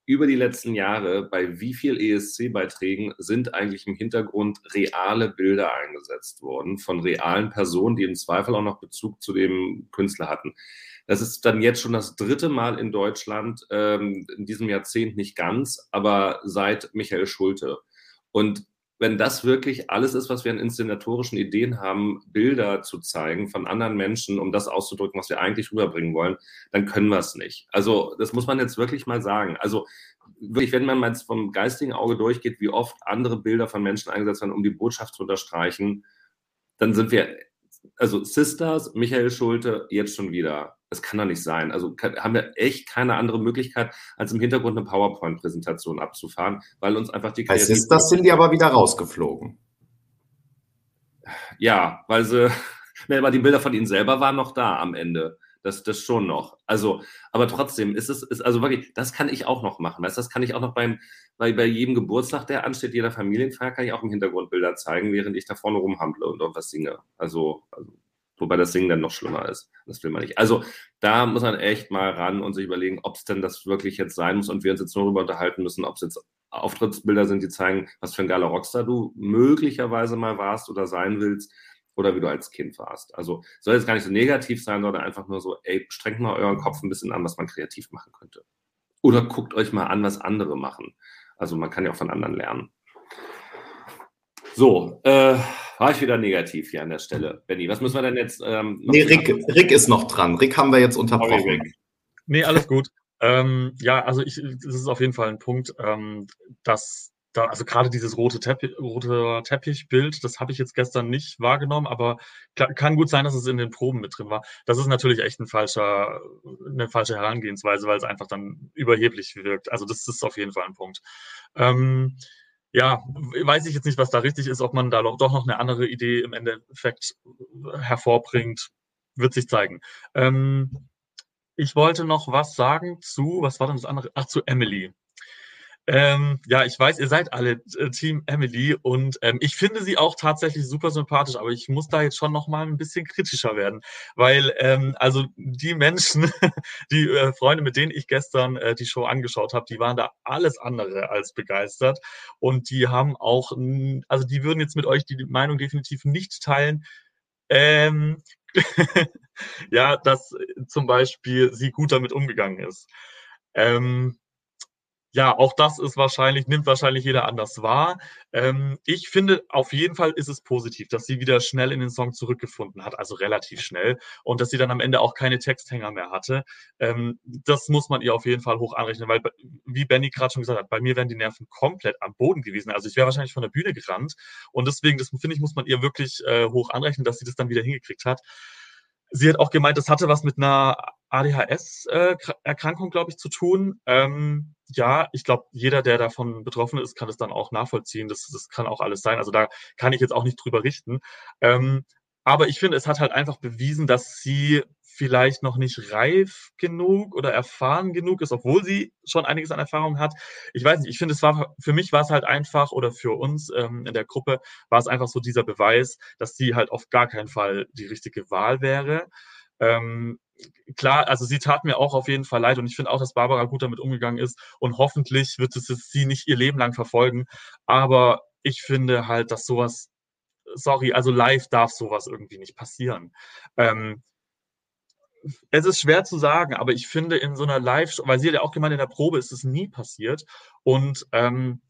Über die letzten Jahre, bei wie viel ESC-Beiträgen sind eigentlich im Hintergrund reale Bilder eingesetzt worden von realen Personen, die im Zweifel auch noch Bezug zu dem Künstler hatten? Das ist dann jetzt schon das dritte Mal in Deutschland, ähm, in diesem Jahrzehnt nicht ganz, aber seit Michael Schulte. Und wenn das wirklich alles ist, was wir an inszenatorischen Ideen haben, Bilder zu zeigen von anderen Menschen, um das auszudrücken, was wir eigentlich rüberbringen wollen, dann können wir es nicht. Also das muss man jetzt wirklich mal sagen. Also wirklich, wenn man mal vom geistigen Auge durchgeht, wie oft andere Bilder von Menschen eingesetzt werden, um die Botschaft zu unterstreichen, dann sind wir, also Sisters, Michael Schulte, jetzt schon wieder. Das kann doch nicht sein. Also kann, haben wir echt keine andere Möglichkeit, als im Hintergrund eine PowerPoint-Präsentation abzufahren, weil uns einfach die Kreativität... Sisters sind die aber wieder rausgeflogen. Ja, weil sie... Ne, aber die Bilder von ihnen selber waren noch da am Ende. Das, das schon noch. Also, aber trotzdem ist es, ist also wirklich, das kann ich auch noch machen. Weißt, das kann ich auch noch beim, bei, bei jedem Geburtstag, der ansteht, jeder Familienfeier, kann ich auch im Hintergrund Bilder zeigen, während ich da vorne rumhandle und irgendwas singe. Also, also Wobei das Singen dann noch schlimmer ist. Das will man nicht. Also da muss man echt mal ran und sich überlegen, ob es denn das wirklich jetzt sein muss und wir uns jetzt nur darüber unterhalten müssen, ob es jetzt Auftrittsbilder sind, die zeigen, was für ein geiler Rockstar du möglicherweise mal warst oder sein willst oder wie du als Kind warst. Also soll jetzt gar nicht so negativ sein, sondern einfach nur so, ey, strengt mal euren Kopf ein bisschen an, was man kreativ machen könnte. Oder guckt euch mal an, was andere machen. Also man kann ja auch von anderen lernen. So, äh, war ich wieder negativ hier an der Stelle. Benny, was müssen wir denn jetzt? Ähm, nee, Rick, Rick ist noch dran. Rick haben wir jetzt unterbrochen. Okay, nee, alles gut. Ähm, ja, also ich, das ist auf jeden Fall ein Punkt, ähm, dass da, also gerade dieses rote, Teppich, rote Teppichbild, das habe ich jetzt gestern nicht wahrgenommen, aber kann gut sein, dass es in den Proben mit drin war. Das ist natürlich echt ein falscher, eine falsche Herangehensweise, weil es einfach dann überheblich wirkt. Also das ist auf jeden Fall ein Punkt. Ähm, ja, weiß ich jetzt nicht, was da richtig ist, ob man da doch noch eine andere Idee im Endeffekt hervorbringt, wird sich zeigen. Ähm, ich wollte noch was sagen zu, was war denn das andere? Ach, zu Emily. Ähm, ja, ich weiß, ihr seid alle äh, Team Emily und ähm, ich finde sie auch tatsächlich super sympathisch, aber ich muss da jetzt schon noch mal ein bisschen kritischer werden, weil ähm, also die Menschen, die äh, Freunde, mit denen ich gestern äh, die Show angeschaut habe, die waren da alles andere als begeistert und die haben auch, also die würden jetzt mit euch die Meinung definitiv nicht teilen. Ähm, ja, dass zum Beispiel sie gut damit umgegangen ist. Ähm, ja, auch das ist wahrscheinlich, nimmt wahrscheinlich jeder anders wahr. Ähm, ich finde, auf jeden Fall ist es positiv, dass sie wieder schnell in den Song zurückgefunden hat, also relativ schnell, und dass sie dann am Ende auch keine Texthänger mehr hatte. Ähm, das muss man ihr auf jeden Fall hoch anrechnen, weil, wie Benny gerade schon gesagt hat, bei mir wären die Nerven komplett am Boden gewesen. Also ich wäre wahrscheinlich von der Bühne gerannt. Und deswegen, das finde ich, muss man ihr wirklich äh, hoch anrechnen, dass sie das dann wieder hingekriegt hat. Sie hat auch gemeint, das hatte was mit einer ADHS-Erkrankung, glaube ich, zu tun. Ähm, ja, ich glaube, jeder, der davon betroffen ist, kann es dann auch nachvollziehen. Das, das kann auch alles sein. Also da kann ich jetzt auch nicht drüber richten. Ähm, aber ich finde, es hat halt einfach bewiesen, dass sie vielleicht noch nicht reif genug oder erfahren genug ist, obwohl sie schon einiges an Erfahrung hat. Ich weiß nicht, ich finde, es war für mich war es halt einfach oder für uns ähm, in der Gruppe war es einfach so dieser Beweis, dass sie halt auf gar keinen Fall die richtige Wahl wäre. Ähm, klar, also sie tat mir auch auf jeden Fall leid und ich finde auch, dass Barbara gut damit umgegangen ist und hoffentlich wird es sie nicht ihr Leben lang verfolgen. Aber ich finde halt, dass sowas, sorry, also live darf sowas irgendwie nicht passieren. Ähm, es ist schwer zu sagen, aber ich finde in so einer Live-Show, weil sie hat ja auch gemeint, in der Probe ist es nie passiert und ähm,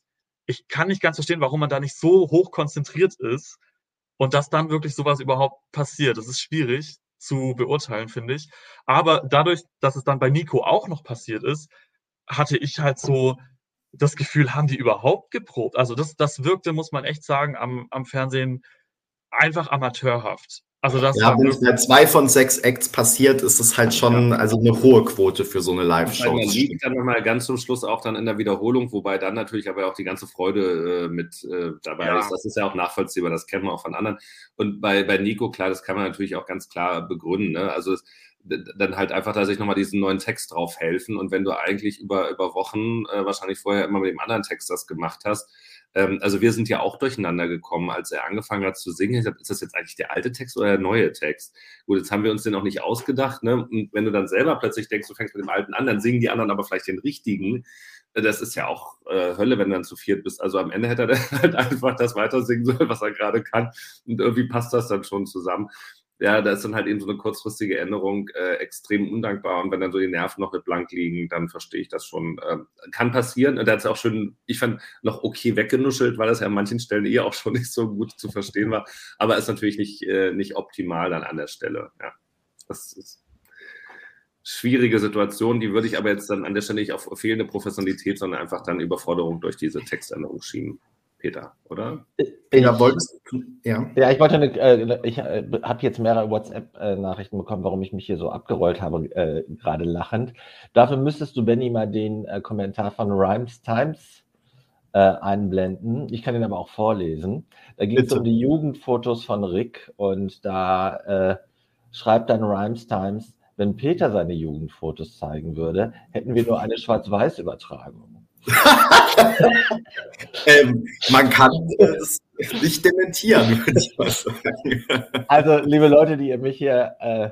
ich kann nicht ganz verstehen, warum man da nicht so hoch konzentriert ist und dass dann wirklich sowas überhaupt passiert. Das ist schwierig zu beurteilen, finde ich. Aber dadurch, dass es dann bei Nico auch noch passiert ist, hatte ich halt so das Gefühl, haben die überhaupt geprobt? Also das, das wirkte, muss man echt sagen, am, am Fernsehen einfach amateurhaft. Also das ja, wenn es bei zwei von sechs Acts passiert, ist es halt schon ja. also eine hohe Quote für so eine Live-Show. Man liegt dann nochmal ganz zum Schluss auch dann in der Wiederholung, wobei dann natürlich aber auch die ganze Freude äh, mit äh, dabei ja. ist. Das ist ja auch nachvollziehbar, das kennen wir auch von anderen. Und bei, bei Nico, klar, das kann man natürlich auch ganz klar begründen. Ne? Also es, dann halt einfach da sich nochmal diesen neuen Text drauf helfen. Und wenn du eigentlich über, über Wochen äh, wahrscheinlich vorher immer mit dem anderen Text das gemacht hast, ähm, also wir sind ja auch durcheinander gekommen, als er angefangen hat zu singen. Ich hab, ist das jetzt eigentlich der alte Text oder der neue Text? Gut, jetzt haben wir uns den noch nicht ausgedacht. Ne? Und wenn du dann selber plötzlich denkst, du fängst mit dem alten an, dann singen die anderen aber vielleicht den richtigen. Das ist ja auch äh, Hölle, wenn du dann zu viert bist. Also am Ende hätte er halt einfach das weiter singen sollen, was er gerade kann. Und irgendwie passt das dann schon zusammen. Ja, da ist dann halt eben so eine kurzfristige Änderung äh, extrem undankbar. Und wenn dann so die Nerven noch mit blank liegen, dann verstehe ich das schon. Ähm, kann passieren. Und da hat es auch schön, ich fand, noch okay weggenuschelt, weil das ja an manchen Stellen eh auch schon nicht so gut zu verstehen war. Aber ist natürlich nicht, äh, nicht optimal dann an der Stelle. Ja, das ist schwierige Situation. Die würde ich aber jetzt dann an der Stelle nicht auf fehlende Professionalität, sondern einfach dann Überforderung durch diese Textänderung schieben. Peter, oder? Ich, ja, wolltest du, ja. ja, ich wollte eine, äh, ich äh, habe jetzt mehrere WhatsApp-Nachrichten bekommen, warum ich mich hier so abgerollt habe, äh, gerade lachend. Dafür müsstest du, Benny, mal den äh, Kommentar von Rhymes Times äh, einblenden. Ich kann ihn aber auch vorlesen. Da geht es um die Jugendfotos von Rick und da äh, schreibt dann Rhymes Times, wenn Peter seine Jugendfotos zeigen würde, hätten wir nur eine Schwarz-Weiß-Übertragung. ähm, man kann es nicht dementieren, würde ich mal sagen. Also, liebe Leute, die ihr mich hier äh,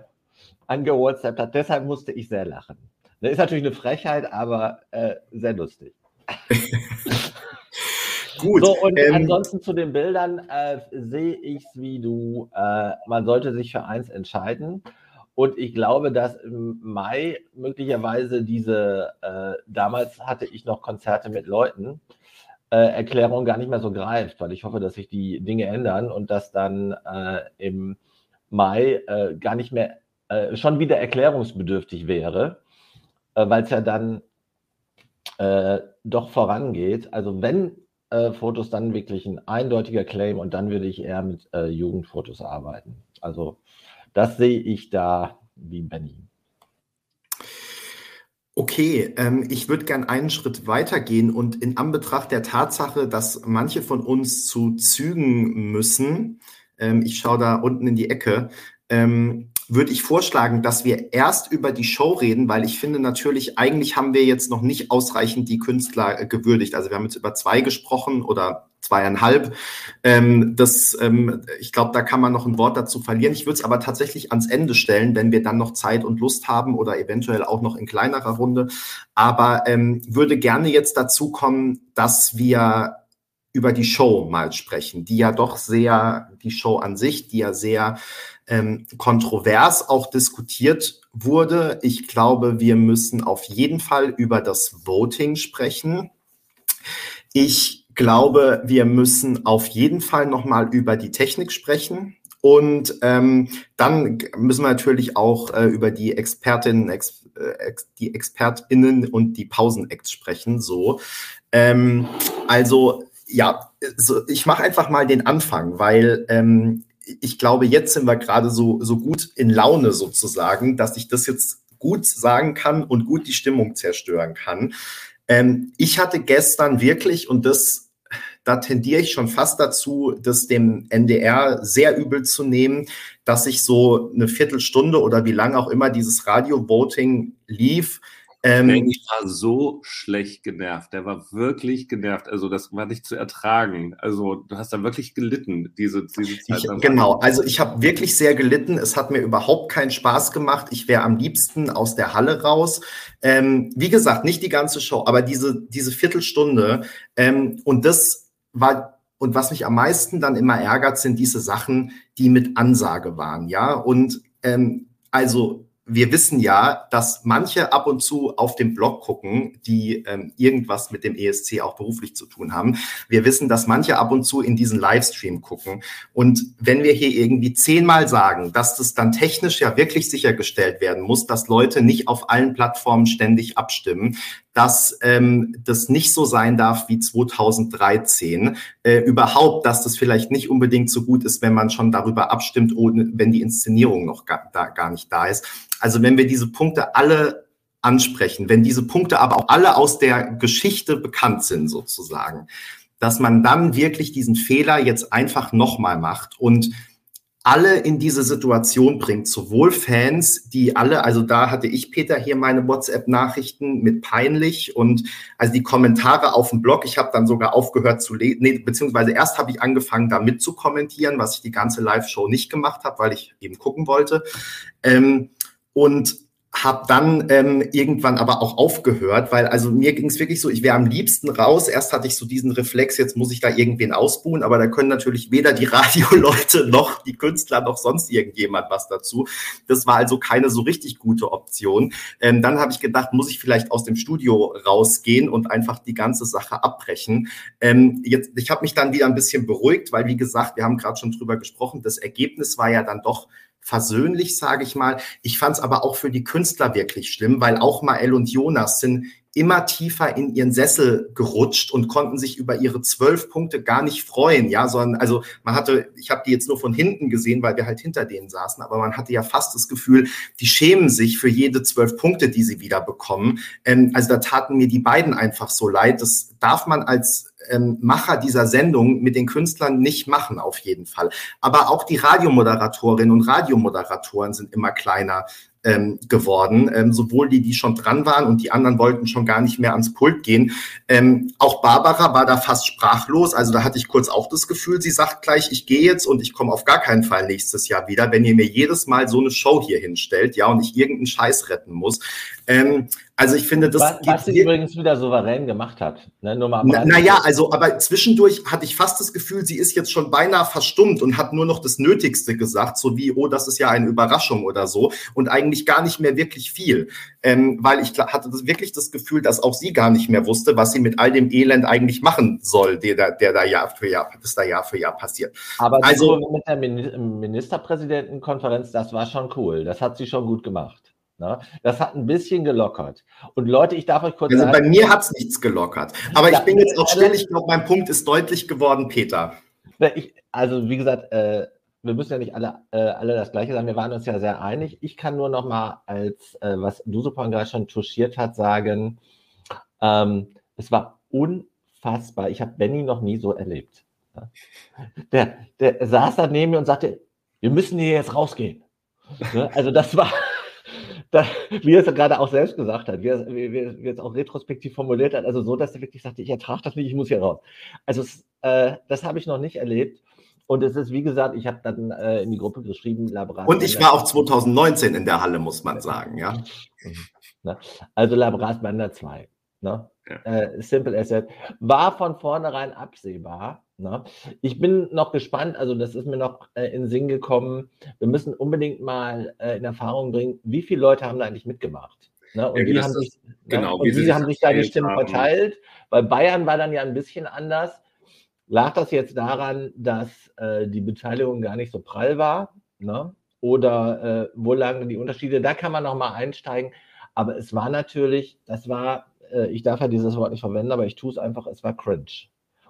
angewhatsappt habt, deshalb musste ich sehr lachen. Das ist natürlich eine Frechheit, aber äh, sehr lustig. Gut. So, und ähm, ansonsten zu den Bildern äh, sehe ich es wie du. Äh, man sollte sich für eins entscheiden. Und ich glaube, dass im Mai möglicherweise diese, äh, damals hatte ich noch Konzerte mit Leuten, äh, Erklärung gar nicht mehr so greift, weil ich hoffe, dass sich die Dinge ändern und dass dann äh, im Mai äh, gar nicht mehr äh, schon wieder erklärungsbedürftig wäre, äh, weil es ja dann doch vorangeht. Also wenn Fotos, dann wirklich ein eindeutiger Claim und dann würde ich eher mit Jugendfotos arbeiten. Also das sehe ich da wie Benny. Okay, ähm, ich würde gern einen Schritt weitergehen und in Anbetracht der Tatsache, dass manche von uns zu Zügen müssen, ähm, ich schaue da unten in die Ecke, ähm, würde ich vorschlagen, dass wir erst über die Show reden, weil ich finde natürlich, eigentlich haben wir jetzt noch nicht ausreichend die Künstler äh, gewürdigt. Also wir haben jetzt über zwei gesprochen oder zweieinhalb. Ähm, das, ähm, ich glaube, da kann man noch ein Wort dazu verlieren. Ich würde es aber tatsächlich ans Ende stellen, wenn wir dann noch Zeit und Lust haben oder eventuell auch noch in kleinerer Runde. Aber ähm, würde gerne jetzt dazu kommen, dass wir über die Show mal sprechen, die ja doch sehr, die Show an sich, die ja sehr ähm, kontrovers auch diskutiert wurde. Ich glaube, wir müssen auf jeden Fall über das Voting sprechen. Ich glaube, wir müssen auf jeden Fall nochmal über die Technik sprechen. Und ähm, dann müssen wir natürlich auch äh, über die Expertinnen, ex, äh, die ExpertInnen und die Pausenacts sprechen. So, ähm, also ja, so, ich mache einfach mal den Anfang, weil ähm, ich glaube, jetzt sind wir gerade so, so gut in Laune sozusagen, dass ich das jetzt gut sagen kann und gut die Stimmung zerstören kann. Ähm, ich hatte gestern wirklich, und das da tendiere ich schon fast dazu, das dem NDR sehr übel zu nehmen, dass ich so eine Viertelstunde oder wie lange auch immer dieses Radio-Voting lief, ähm, ich war so schlecht genervt. Der war wirklich genervt. Also das war nicht zu ertragen. Also du hast da wirklich gelitten, diese, diese Zeit. Ich, genau, also ich habe wirklich sehr gelitten. Es hat mir überhaupt keinen Spaß gemacht. Ich wäre am liebsten aus der Halle raus. Ähm, wie gesagt, nicht die ganze Show, aber diese, diese Viertelstunde. Ähm, und das war und was mich am meisten dann immer ärgert, sind diese Sachen, die mit Ansage waren, ja. Und ähm, also wir wissen ja, dass manche ab und zu auf dem Blog gucken, die ähm, irgendwas mit dem ESC auch beruflich zu tun haben. Wir wissen, dass manche ab und zu in diesen Livestream gucken. Und wenn wir hier irgendwie zehnmal sagen, dass das dann technisch ja wirklich sichergestellt werden muss, dass Leute nicht auf allen Plattformen ständig abstimmen, dass ähm, das nicht so sein darf wie 2013. Äh, überhaupt, dass das vielleicht nicht unbedingt so gut ist, wenn man schon darüber abstimmt, ohne, wenn die Inszenierung noch gar, da, gar nicht da ist. Also wenn wir diese Punkte alle ansprechen, wenn diese Punkte aber auch alle aus der Geschichte bekannt sind sozusagen, dass man dann wirklich diesen Fehler jetzt einfach nochmal macht und alle in diese Situation bringt, sowohl Fans, die alle, also da hatte ich Peter hier meine WhatsApp-Nachrichten mit peinlich und also die Kommentare auf dem Blog, ich habe dann sogar aufgehört zu lesen, nee, beziehungsweise erst habe ich angefangen, da mit zu kommentieren, was ich die ganze Live-Show nicht gemacht habe, weil ich eben gucken wollte. Ähm, und habe dann ähm, irgendwann aber auch aufgehört, weil also mir ging es wirklich so, ich wäre am liebsten raus. Erst hatte ich so diesen Reflex, jetzt muss ich da irgendwen ausbuhen, aber da können natürlich weder die Radioleute noch die Künstler noch sonst irgendjemand was dazu. Das war also keine so richtig gute Option. Ähm, dann habe ich gedacht, muss ich vielleicht aus dem Studio rausgehen und einfach die ganze Sache abbrechen. Ähm, jetzt, ich habe mich dann wieder ein bisschen beruhigt, weil wie gesagt, wir haben gerade schon drüber gesprochen, das Ergebnis war ja dann doch versöhnlich, sage ich mal. Ich fand es aber auch für die Künstler wirklich schlimm, weil auch Mael und Jonas sind immer tiefer in ihren Sessel gerutscht und konnten sich über ihre zwölf Punkte gar nicht freuen, ja, sondern also man hatte, ich habe die jetzt nur von hinten gesehen, weil wir halt hinter denen saßen, aber man hatte ja fast das Gefühl, die schämen sich für jede zwölf Punkte, die sie wieder bekommen. Ähm, also da taten mir die beiden einfach so leid. Das darf man als ähm, Macher dieser Sendung mit den Künstlern nicht machen, auf jeden Fall. Aber auch die Radiomoderatorinnen und Radiomoderatoren sind immer kleiner ähm, geworden. Ähm, sowohl die, die schon dran waren und die anderen wollten schon gar nicht mehr ans Pult gehen. Ähm, auch Barbara war da fast sprachlos. Also da hatte ich kurz auch das Gefühl, sie sagt gleich, ich gehe jetzt und ich komme auf gar keinen Fall nächstes Jahr wieder, wenn ihr mir jedes Mal so eine Show hier hinstellt, ja, und ich irgendeinen Scheiß retten muss. Ähm, also ich finde, das. Was, was sie übrigens wieder souverän gemacht hat. Ne? Nur mal na, naja, also, aber zwischendurch hatte ich fast das Gefühl, sie ist jetzt schon beinahe verstummt und hat nur noch das Nötigste gesagt, so wie, oh, das ist ja eine Überraschung oder so. Und eigentlich gar nicht mehr wirklich viel. Ähm, weil ich hatte wirklich das Gefühl, dass auch sie gar nicht mehr wusste, was sie mit all dem Elend eigentlich machen soll, der, da, der da Jahr für Jahr, das da Jahr für Jahr passiert. Aber also mit der Ministerpräsidentenkonferenz, das war schon cool. Das hat sie schon gut gemacht. Ne? Das hat ein bisschen gelockert. Und Leute, ich darf euch kurz also sagen. bei mir hat es nichts gelockert. Aber ich bin jetzt auch still. Ich glaube, mein Punkt ist deutlich geworden, Peter. Ich, also, wie gesagt, äh, wir müssen ja nicht alle, äh, alle das Gleiche sagen. Wir waren uns ja sehr einig. Ich kann nur noch mal, als äh, was Dusupan gerade schon touchiert hat, sagen, ähm, es war unfassbar. Ich habe Benny noch nie so erlebt. Der, der saß da neben mir und sagte, wir müssen hier jetzt rausgehen. Ne? Also das war, da, wie er es gerade auch selbst gesagt hat, wie er, wie er es auch retrospektiv formuliert hat, also so, dass er wirklich sagte, ich ertrage das nicht, ich muss hier raus. Also äh, das habe ich noch nicht erlebt. Und es ist, wie gesagt, ich habe dann äh, in die Gruppe geschrieben, Labras. Und ich war auch 2019 in der Halle, muss man sagen, ja. Ne? Also Labras Banda 2. Ne? Ja. Äh, Simple Asset. War von vornherein absehbar, Ne? Ich bin noch gespannt, also das ist mir noch äh, in den Sinn gekommen. Wir müssen unbedingt mal äh, in Erfahrung bringen, wie viele Leute haben da eigentlich mitgemacht. Ne? Und, ja, wie haben sich, ne? genau, und wie, wie haben sich da die Stimmen verteilt? Weil Bayern war dann ja ein bisschen anders. Lag das jetzt daran, dass äh, die Beteiligung gar nicht so prall war? Ne? Oder äh, wo lagen die Unterschiede? Da kann man noch mal einsteigen. Aber es war natürlich, das war, äh, ich darf ja dieses Wort nicht verwenden, aber ich tue es einfach, es war cringe.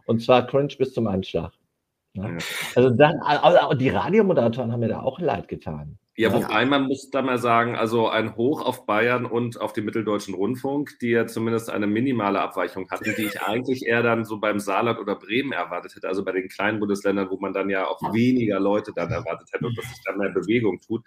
Und zwar cringe bis zum Anschlag. Ja. Also dann, also die Radiomoderatoren haben mir da auch leid getan. Ja, wobei man muss da mal sagen, also ein Hoch auf Bayern und auf den Mitteldeutschen Rundfunk, die ja zumindest eine minimale Abweichung hatten, die ich eigentlich eher dann so beim Saarland oder Bremen erwartet hätte, also bei den kleinen Bundesländern, wo man dann ja auch weniger Leute dann erwartet hätte und dass sich dann mehr Bewegung tut.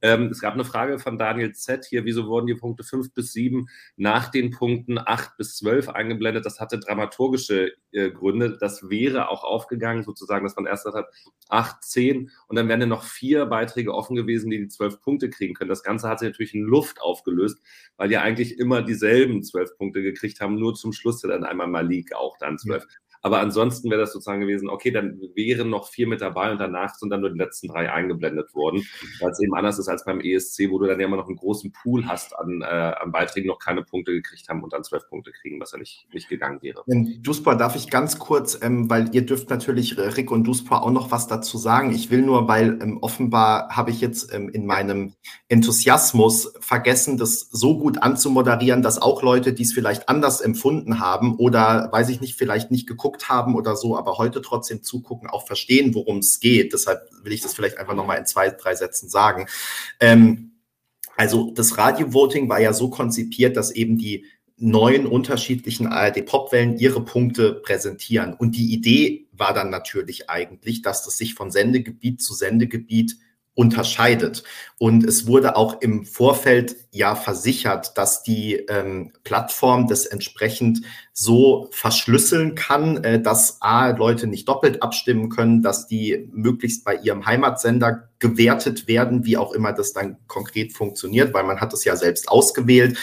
Ähm, es gab eine Frage von Daniel Z. hier, wieso wurden die Punkte 5 bis 7 nach den Punkten 8 bis 12 eingeblendet? Das hatte dramaturgische äh, Gründe. Das wäre auch aufgegangen, sozusagen, dass man erst hat, 8, 10 und dann wären ja noch vier Beiträge offen gewesen, die die zwölf Punkte kriegen können. Das Ganze hat sich natürlich in Luft aufgelöst, weil ja eigentlich immer dieselben zwölf Punkte gekriegt haben, nur zum Schluss dann einmal Malik auch dann zwölf. Ja. Aber ansonsten wäre das sozusagen gewesen, okay, dann wären noch vier mit dabei und danach sind dann nur die letzten drei eingeblendet worden, weil es eben anders ist als beim ESC, wo du dann ja immer noch einen großen Pool hast an, äh, an Beiträgen, noch keine Punkte gekriegt haben und dann zwölf Punkte kriegen, was ja nicht, nicht gegangen wäre. In Duspa darf ich ganz kurz, ähm, weil ihr dürft natürlich, Rick und Duspa, auch noch was dazu sagen. Ich will nur, weil ähm, offenbar habe ich jetzt ähm, in meinem Enthusiasmus vergessen, das so gut anzumoderieren, dass auch Leute, die es vielleicht anders empfunden haben oder, weiß ich nicht, vielleicht nicht geguckt geguckt haben oder so, aber heute trotzdem zugucken, auch verstehen, worum es geht. Deshalb will ich das vielleicht einfach nochmal in zwei, drei Sätzen sagen. Ähm, also das Radio-Voting war ja so konzipiert, dass eben die neuen unterschiedlichen ARD-Popwellen ihre Punkte präsentieren. Und die Idee war dann natürlich eigentlich, dass das sich von Sendegebiet zu Sendegebiet unterscheidet. Und es wurde auch im Vorfeld ja versichert, dass die ähm, Plattform das entsprechend so verschlüsseln kann, äh, dass A, Leute nicht doppelt abstimmen können, dass die möglichst bei ihrem Heimatsender gewertet werden, wie auch immer das dann konkret funktioniert, weil man hat es ja selbst ausgewählt.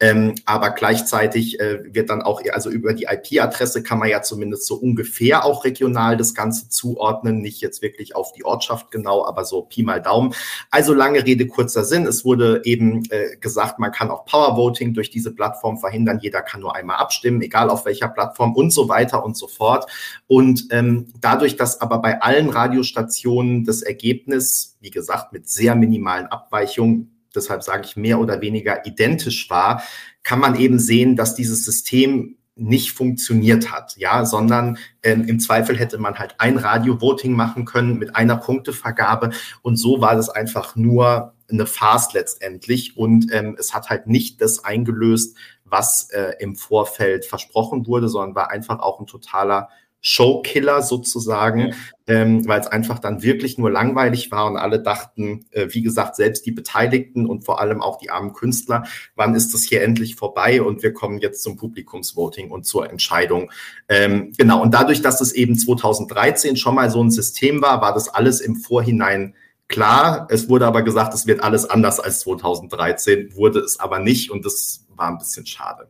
Ähm, aber gleichzeitig äh, wird dann auch, also über die IP-Adresse kann man ja zumindest so ungefähr auch regional das Ganze zuordnen, nicht jetzt wirklich auf die Ortschaft genau, aber so Pi mal Daumen. Also lange Rede, kurzer Sinn. Es wurde eben äh, gesagt, man kann auch Powervoting durch diese Plattform verhindern. Jeder kann nur einmal abstimmen, egal auf welcher Plattform und so weiter und so fort. Und ähm, dadurch, dass aber bei allen Radiostationen das Ergebnis wie gesagt, mit sehr minimalen Abweichungen, deshalb sage ich mehr oder weniger identisch war, kann man eben sehen, dass dieses System nicht funktioniert hat, ja, sondern ähm, im Zweifel hätte man halt ein Radio-Voting machen können mit einer Punktevergabe und so war das einfach nur eine Farce letztendlich und ähm, es hat halt nicht das eingelöst, was äh, im Vorfeld versprochen wurde, sondern war einfach auch ein totaler Showkiller sozusagen, ähm, weil es einfach dann wirklich nur langweilig war und alle dachten, äh, wie gesagt, selbst die Beteiligten und vor allem auch die armen Künstler, wann ist das hier endlich vorbei und wir kommen jetzt zum Publikumsvoting und zur Entscheidung. Ähm, genau, und dadurch, dass es eben 2013 schon mal so ein System war, war das alles im Vorhinein klar. Es wurde aber gesagt, es wird alles anders als 2013, wurde es aber nicht und das war ein bisschen schade.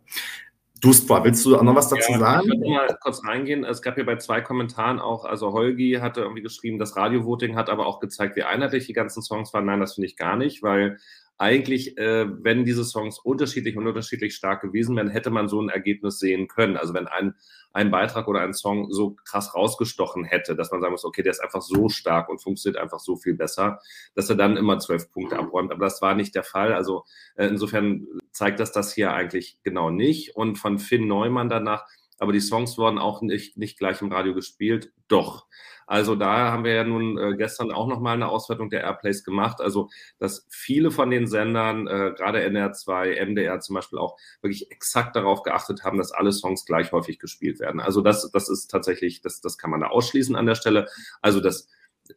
Dustbar, willst du auch noch was dazu ja, sagen? Ich mal kurz reingehen. Es gab hier bei zwei Kommentaren auch, also Holgi hatte irgendwie geschrieben, das Radio-Voting hat aber auch gezeigt, wie einheitlich die ganzen Songs waren. Nein, das finde ich gar nicht, weil eigentlich, äh, wenn diese Songs unterschiedlich und unterschiedlich stark gewesen wären, hätte man so ein Ergebnis sehen können. Also wenn ein, ein Beitrag oder ein Song so krass rausgestochen hätte, dass man sagen muss, okay, der ist einfach so stark und funktioniert einfach so viel besser, dass er dann immer zwölf Punkte abräumt. Aber das war nicht der Fall. Also äh, insofern zeigt das das hier eigentlich genau nicht. Und von Finn Neumann danach, aber die Songs wurden auch nicht, nicht gleich im Radio gespielt. Doch. Also da haben wir ja nun äh, gestern auch nochmal eine Auswertung der Airplays gemacht. Also dass viele von den Sendern, äh, gerade NR2, MDR zum Beispiel auch, wirklich exakt darauf geachtet haben, dass alle Songs gleich häufig gespielt werden. Also das, das ist tatsächlich, das, das kann man da ausschließen an der Stelle. Also das,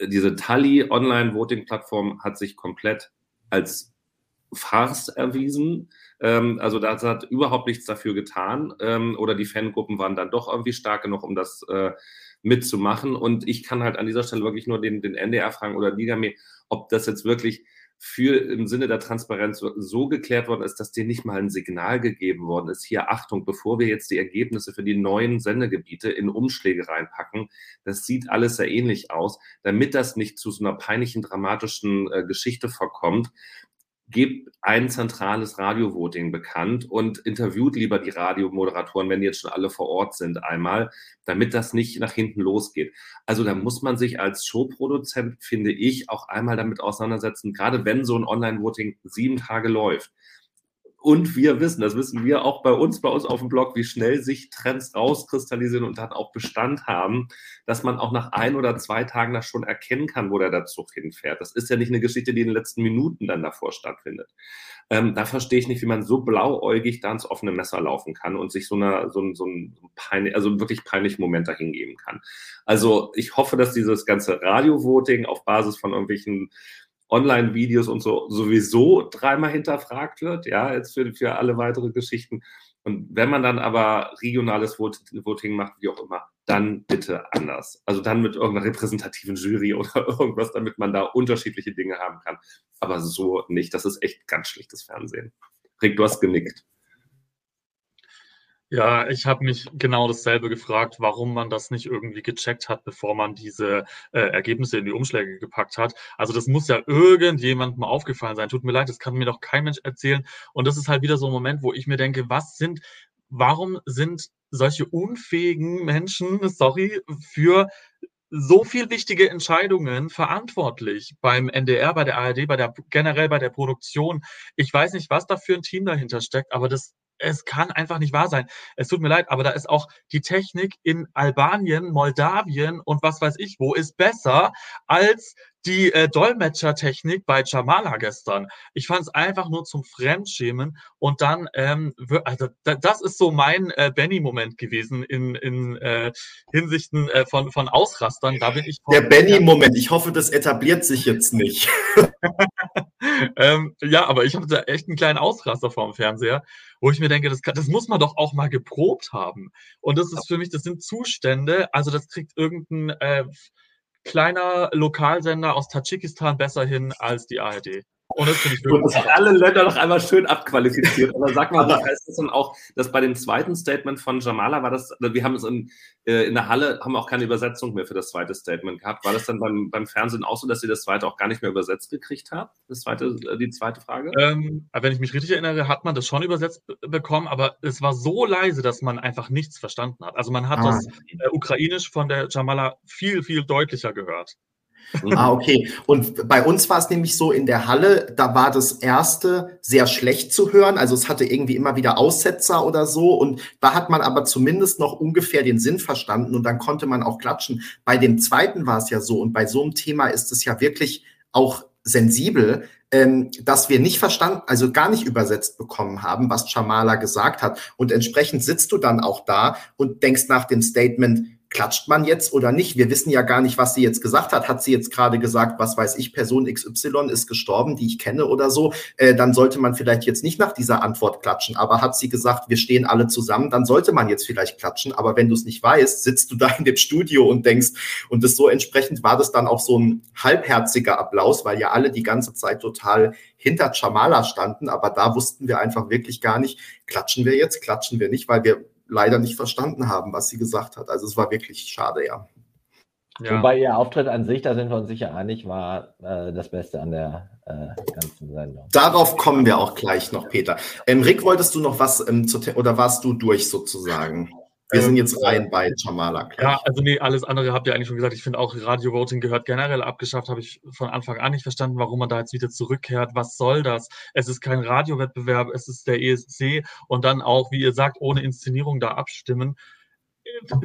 diese Tally Online-Voting-Plattform hat sich komplett als Farce erwiesen. Ähm, also das hat überhaupt nichts dafür getan. Ähm, oder die Fangruppen waren dann doch irgendwie stark genug, um das äh, mitzumachen. Und ich kann halt an dieser Stelle wirklich nur den, den NDR fragen oder Ligame, ob das jetzt wirklich für im Sinne der Transparenz so geklärt worden ist, dass dir nicht mal ein Signal gegeben worden ist. Hier Achtung, bevor wir jetzt die Ergebnisse für die neuen Sendegebiete in Umschläge reinpacken, das sieht alles sehr ähnlich aus, damit das nicht zu so einer peinlichen, dramatischen äh, Geschichte verkommt, gebt ein zentrales Radiovoting bekannt und interviewt lieber die Radiomoderatoren, wenn die jetzt schon alle vor Ort sind, einmal, damit das nicht nach hinten losgeht. Also da muss man sich als Showproduzent, finde ich, auch einmal damit auseinandersetzen, gerade wenn so ein Online-Voting sieben Tage läuft und wir wissen, das wissen wir auch bei uns, bei uns auf dem Blog, wie schnell sich Trends rauskristallisieren und dann auch Bestand haben, dass man auch nach ein oder zwei Tagen das schon erkennen kann, wo der, Zug hinfährt. Das ist ja nicht eine Geschichte, die in den letzten Minuten dann davor stattfindet. Ähm, da verstehe ich nicht, wie man so blauäugig da ins offene Messer laufen kann und sich so, eine, so, ein, so ein peinlich, also wirklich peinlichen Moment dahingeben kann. Also ich hoffe, dass dieses ganze Radio-Voting auf Basis von irgendwelchen Online-Videos und so sowieso dreimal hinterfragt wird, ja, jetzt für, für alle weitere Geschichten. Und wenn man dann aber regionales Voting macht, wie auch immer, dann bitte anders. Also dann mit irgendeiner repräsentativen Jury oder irgendwas, damit man da unterschiedliche Dinge haben kann. Aber so nicht. Das ist echt ganz schlechtes Fernsehen. Rick, du hast genickt. Ja, ich habe mich genau dasselbe gefragt, warum man das nicht irgendwie gecheckt hat, bevor man diese äh, Ergebnisse in die Umschläge gepackt hat. Also das muss ja irgendjemandem aufgefallen sein. Tut mir leid, das kann mir doch kein Mensch erzählen. Und das ist halt wieder so ein Moment, wo ich mir denke, was sind, warum sind solche unfähigen Menschen, sorry, für so viel wichtige Entscheidungen verantwortlich beim NDR, bei der ARD, bei der generell bei der Produktion. Ich weiß nicht, was da für ein Team dahinter steckt, aber das es kann einfach nicht wahr sein. Es tut mir leid, aber da ist auch die Technik in Albanien, Moldawien und was weiß ich wo ist besser als die äh, Dolmetschertechnik bei Jamala gestern. Ich fand es einfach nur zum Fremdschämen und dann, ähm, also da, das ist so mein äh, Benny-Moment gewesen in, in äh, Hinsichten äh, von, von Ausrastern. Da bin ich Der Benny-Moment, ich hoffe, das etabliert sich jetzt nicht. ähm, ja, aber ich habe da echt einen kleinen Ausraster vorm Fernseher, wo ich mir denke, das, kann, das muss man doch auch mal geprobt haben. Und das ist für mich, das sind Zustände, also das kriegt irgendein äh, kleiner Lokalsender aus Tadschikistan besser hin als die ARD. Und das finde ich wirklich. Und alle Länder noch einmal schön abqualifiziert. Aber sag mal, was heißt das dann auch, dass bei dem zweiten Statement von Jamala war das, wir haben es in, äh, in der Halle, haben auch keine Übersetzung mehr für das zweite Statement gehabt. War das dann beim, beim Fernsehen auch so, dass ihr das zweite auch gar nicht mehr übersetzt gekriegt habt? Das zweite, äh, die zweite Frage? Ähm, wenn ich mich richtig erinnere, hat man das schon übersetzt bekommen, aber es war so leise, dass man einfach nichts verstanden hat. Also man hat ah. das äh, Ukrainisch von der Jamala viel, viel deutlicher gehört. Ah, okay. Und bei uns war es nämlich so in der Halle, da war das erste sehr schlecht zu hören. Also es hatte irgendwie immer wieder Aussetzer oder so. Und da hat man aber zumindest noch ungefähr den Sinn verstanden und dann konnte man auch klatschen. Bei dem zweiten war es ja so. Und bei so einem Thema ist es ja wirklich auch sensibel, ähm, dass wir nicht verstanden, also gar nicht übersetzt bekommen haben, was Chamala gesagt hat. Und entsprechend sitzt du dann auch da und denkst nach dem Statement, klatscht man jetzt oder nicht? Wir wissen ja gar nicht, was sie jetzt gesagt hat. Hat sie jetzt gerade gesagt, was weiß ich, Person XY ist gestorben, die ich kenne oder so? Äh, dann sollte man vielleicht jetzt nicht nach dieser Antwort klatschen. Aber hat sie gesagt, wir stehen alle zusammen, dann sollte man jetzt vielleicht klatschen. Aber wenn du es nicht weißt, sitzt du da in dem Studio und denkst, und das so entsprechend war das dann auch so ein halbherziger Applaus, weil ja alle die ganze Zeit total hinter Chamala standen. Aber da wussten wir einfach wirklich gar nicht, klatschen wir jetzt, klatschen wir nicht, weil wir leider nicht verstanden haben, was sie gesagt hat. Also es war wirklich schade, ja. ja. Wobei ihr Auftritt an sich, da sind wir uns sicher einig, war äh, das Beste an der äh, ganzen Sendung. Darauf kommen wir auch gleich noch, Peter. Ähm, Rick, wolltest du noch was ähm, zu, oder warst du durch sozusagen? Wir sind jetzt rein bei Jamala. Gleich. Ja, also nee, alles andere habt ihr eigentlich schon gesagt. Ich finde auch, Radio-Voting gehört generell abgeschafft. Habe ich von Anfang an nicht verstanden, warum man da jetzt wieder zurückkehrt. Was soll das? Es ist kein Radiowettbewerb, es ist der ESC und dann auch, wie ihr sagt, ohne Inszenierung da abstimmen.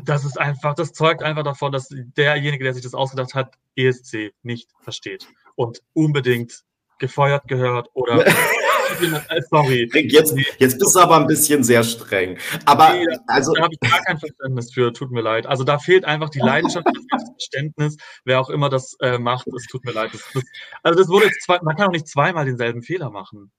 Das ist einfach, das zeugt einfach davon, dass derjenige, der sich das ausgedacht hat, ESC nicht versteht und unbedingt gefeuert gehört oder Sorry. Jetzt, jetzt bist du aber ein bisschen sehr streng. Aber nee, also, da habe ich gar kein Verständnis für, tut mir leid. Also da fehlt einfach die Leidenschaft, das Verständnis, wer auch immer das äh, macht, es tut mir leid. Das, das, also das wurde jetzt zwei, man kann auch nicht zweimal denselben Fehler machen.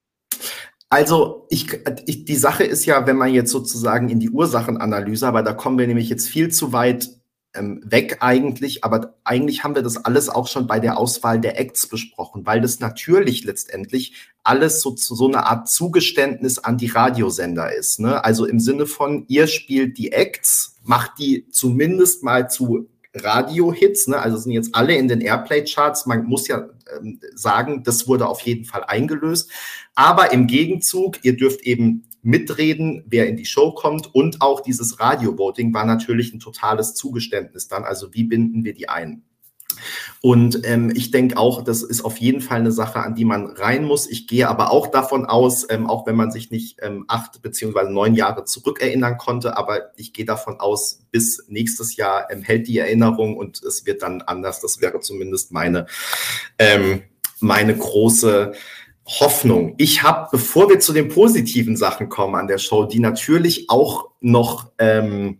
Also ich, ich, die Sache ist ja, wenn man jetzt sozusagen in die Ursachenanalyse, aber da kommen wir nämlich jetzt viel zu weit ähm, weg eigentlich, aber eigentlich haben wir das alles auch schon bei der Auswahl der Acts besprochen, weil das natürlich letztendlich alles so, so eine Art Zugeständnis an die Radiosender ist. Ne? Also im Sinne von, ihr spielt die Acts, macht die zumindest mal zu Radio-Hits, ne? also sind jetzt alle in den Airplay-Charts. Man muss ja ähm, sagen, das wurde auf jeden Fall eingelöst. Aber im Gegenzug, ihr dürft eben mitreden, wer in die Show kommt und auch dieses Radio-Voting war natürlich ein totales Zugeständnis dann. Also wie binden wir die ein? Und ähm, ich denke auch, das ist auf jeden Fall eine Sache, an die man rein muss. Ich gehe aber auch davon aus, ähm, auch wenn man sich nicht ähm, acht beziehungsweise neun Jahre zurückerinnern konnte, aber ich gehe davon aus, bis nächstes Jahr ähm, hält die Erinnerung und es wird dann anders. Das wäre zumindest meine, ähm, meine große Hoffnung. Ich habe, bevor wir zu den positiven Sachen kommen an der Show, die natürlich auch noch ähm,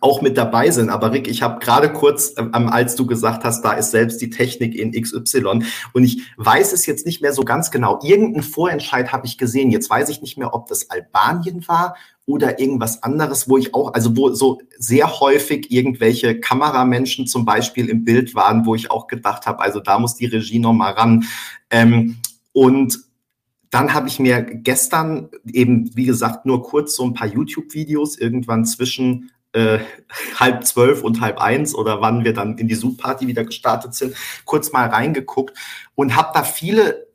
auch mit dabei sind. Aber Rick, ich habe gerade kurz, ähm, als du gesagt hast, da ist selbst die Technik in XY und ich weiß es jetzt nicht mehr so ganz genau. Irgendeinen Vorentscheid habe ich gesehen. Jetzt weiß ich nicht mehr, ob das Albanien war oder irgendwas anderes, wo ich auch, also wo so sehr häufig irgendwelche Kameramenschen zum Beispiel im Bild waren, wo ich auch gedacht habe, also da muss die Regie noch mal ran. Ähm, und dann habe ich mir gestern eben, wie gesagt, nur kurz so ein paar YouTube-Videos irgendwann zwischen äh, halb zwölf und halb eins oder wann wir dann in die Zoom-Party wieder gestartet sind, kurz mal reingeguckt und habe da viele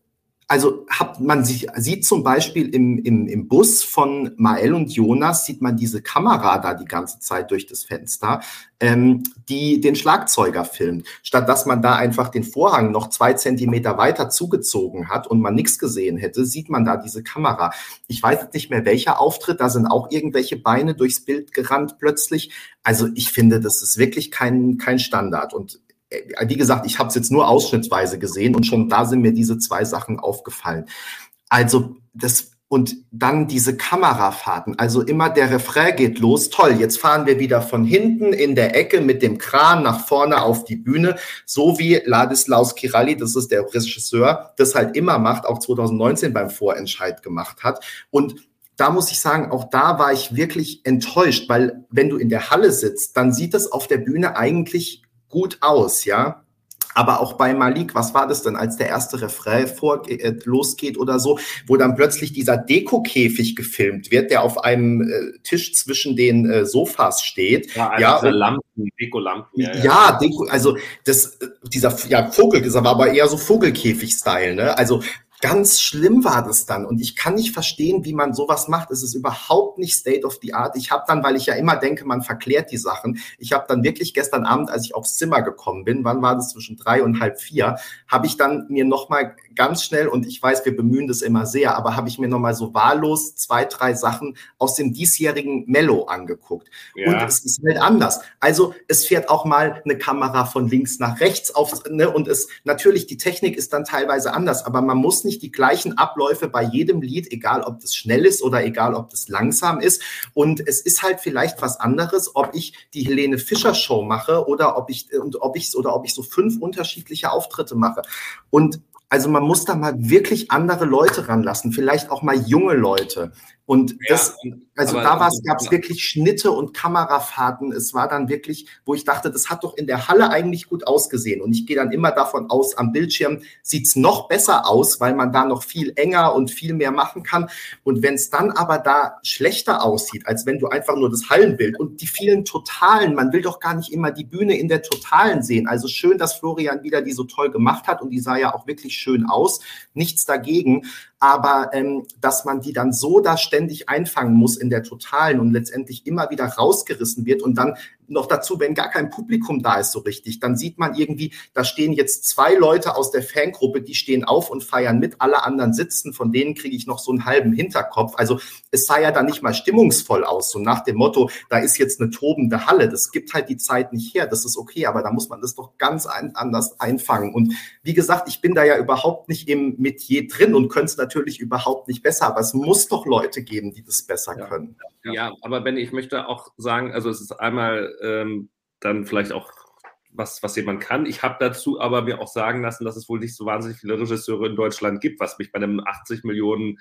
also hat man sich, sieht zum Beispiel im, im, im Bus von Mael und Jonas, sieht man diese Kamera da die ganze Zeit durch das Fenster, ähm, die den Schlagzeuger filmt. Statt dass man da einfach den Vorhang noch zwei Zentimeter weiter zugezogen hat und man nichts gesehen hätte, sieht man da diese Kamera. Ich weiß jetzt nicht mehr, welcher Auftritt, da sind auch irgendwelche Beine durchs Bild gerannt plötzlich. Also ich finde, das ist wirklich kein, kein Standard. Und wie gesagt, ich habe es jetzt nur ausschnittsweise gesehen und schon da sind mir diese zwei Sachen aufgefallen. Also das und dann diese Kamerafahrten, also immer der Refrain geht los, toll, jetzt fahren wir wieder von hinten in der Ecke mit dem Kran nach vorne auf die Bühne, so wie Ladislaus Kiralli, das ist der Regisseur, das halt immer macht, auch 2019 beim Vorentscheid gemacht hat. Und da muss ich sagen, auch da war ich wirklich enttäuscht, weil wenn du in der Halle sitzt, dann sieht es auf der Bühne eigentlich gut aus, ja. Aber auch bei Malik, was war das denn, als der erste Refrain vor, äh, losgeht oder so, wo dann plötzlich dieser Dekokäfig gefilmt wird, der auf einem äh, Tisch zwischen den äh, Sofas steht. Ja, also ja diese Lampen, Dekolampen. Ja, ja. ja Deko, also das, äh, dieser ja, Vogel, das war aber eher so Vogelkäfig-Style, ne? Also Ganz schlimm war das dann und ich kann nicht verstehen, wie man sowas macht. Es ist überhaupt nicht State of the Art. Ich habe dann, weil ich ja immer denke, man verklärt die Sachen, ich habe dann wirklich gestern Abend, als ich aufs Zimmer gekommen bin, wann war das zwischen drei und halb vier, habe ich dann mir nochmal ganz schnell, und ich weiß, wir bemühen das immer sehr, aber habe ich mir nochmal so wahllos zwei, drei Sachen aus dem diesjährigen Mello angeguckt. Ja. Und es ist halt anders. Also es fährt auch mal eine Kamera von links nach rechts auf, ne, und es natürlich, die Technik ist dann teilweise anders, aber man muss nicht die gleichen Abläufe bei jedem Lied, egal ob das schnell ist oder egal ob das langsam ist. Und es ist halt vielleicht was anderes, ob ich die Helene Fischer Show mache oder ob ich und ob ich oder ob ich so fünf unterschiedliche Auftritte mache. Und also man muss da mal wirklich andere Leute ranlassen, vielleicht auch mal junge Leute. Und das, ja, also da gab es wirklich Schnitte und Kamerafahrten. Es war dann wirklich, wo ich dachte, das hat doch in der Halle eigentlich gut ausgesehen. Und ich gehe dann immer davon aus, am Bildschirm sieht's noch besser aus, weil man da noch viel enger und viel mehr machen kann. Und wenn es dann aber da schlechter aussieht, als wenn du einfach nur das Hallenbild und die vielen Totalen, man will doch gar nicht immer die Bühne in der Totalen sehen. Also schön, dass Florian wieder die so toll gemacht hat und die sah ja auch wirklich schön aus. Nichts dagegen aber ähm, dass man die dann so da ständig einfangen muss in der Totalen und letztendlich immer wieder rausgerissen wird und dann noch dazu, wenn gar kein Publikum da ist so richtig, dann sieht man irgendwie, da stehen jetzt zwei Leute aus der Fangruppe, die stehen auf und feiern mit, alle anderen sitzen, von denen kriege ich noch so einen halben Hinterkopf. Also es sah ja dann nicht mal stimmungsvoll aus, so nach dem Motto, da ist jetzt eine tobende Halle, das gibt halt die Zeit nicht her, das ist okay, aber da muss man das doch ganz ein, anders einfangen. Und wie gesagt, ich bin da ja überhaupt nicht im Metier drin und könnte es natürlich überhaupt nicht besser, aber es muss doch Leute geben, die das besser ja. können. Ja. ja, aber Benny, ich möchte auch sagen, also es ist einmal ähm, dann vielleicht auch was, was jemand kann. Ich habe dazu aber mir auch sagen lassen, dass es wohl nicht so wahnsinnig viele Regisseure in Deutschland gibt, was mich bei einem 80 Millionen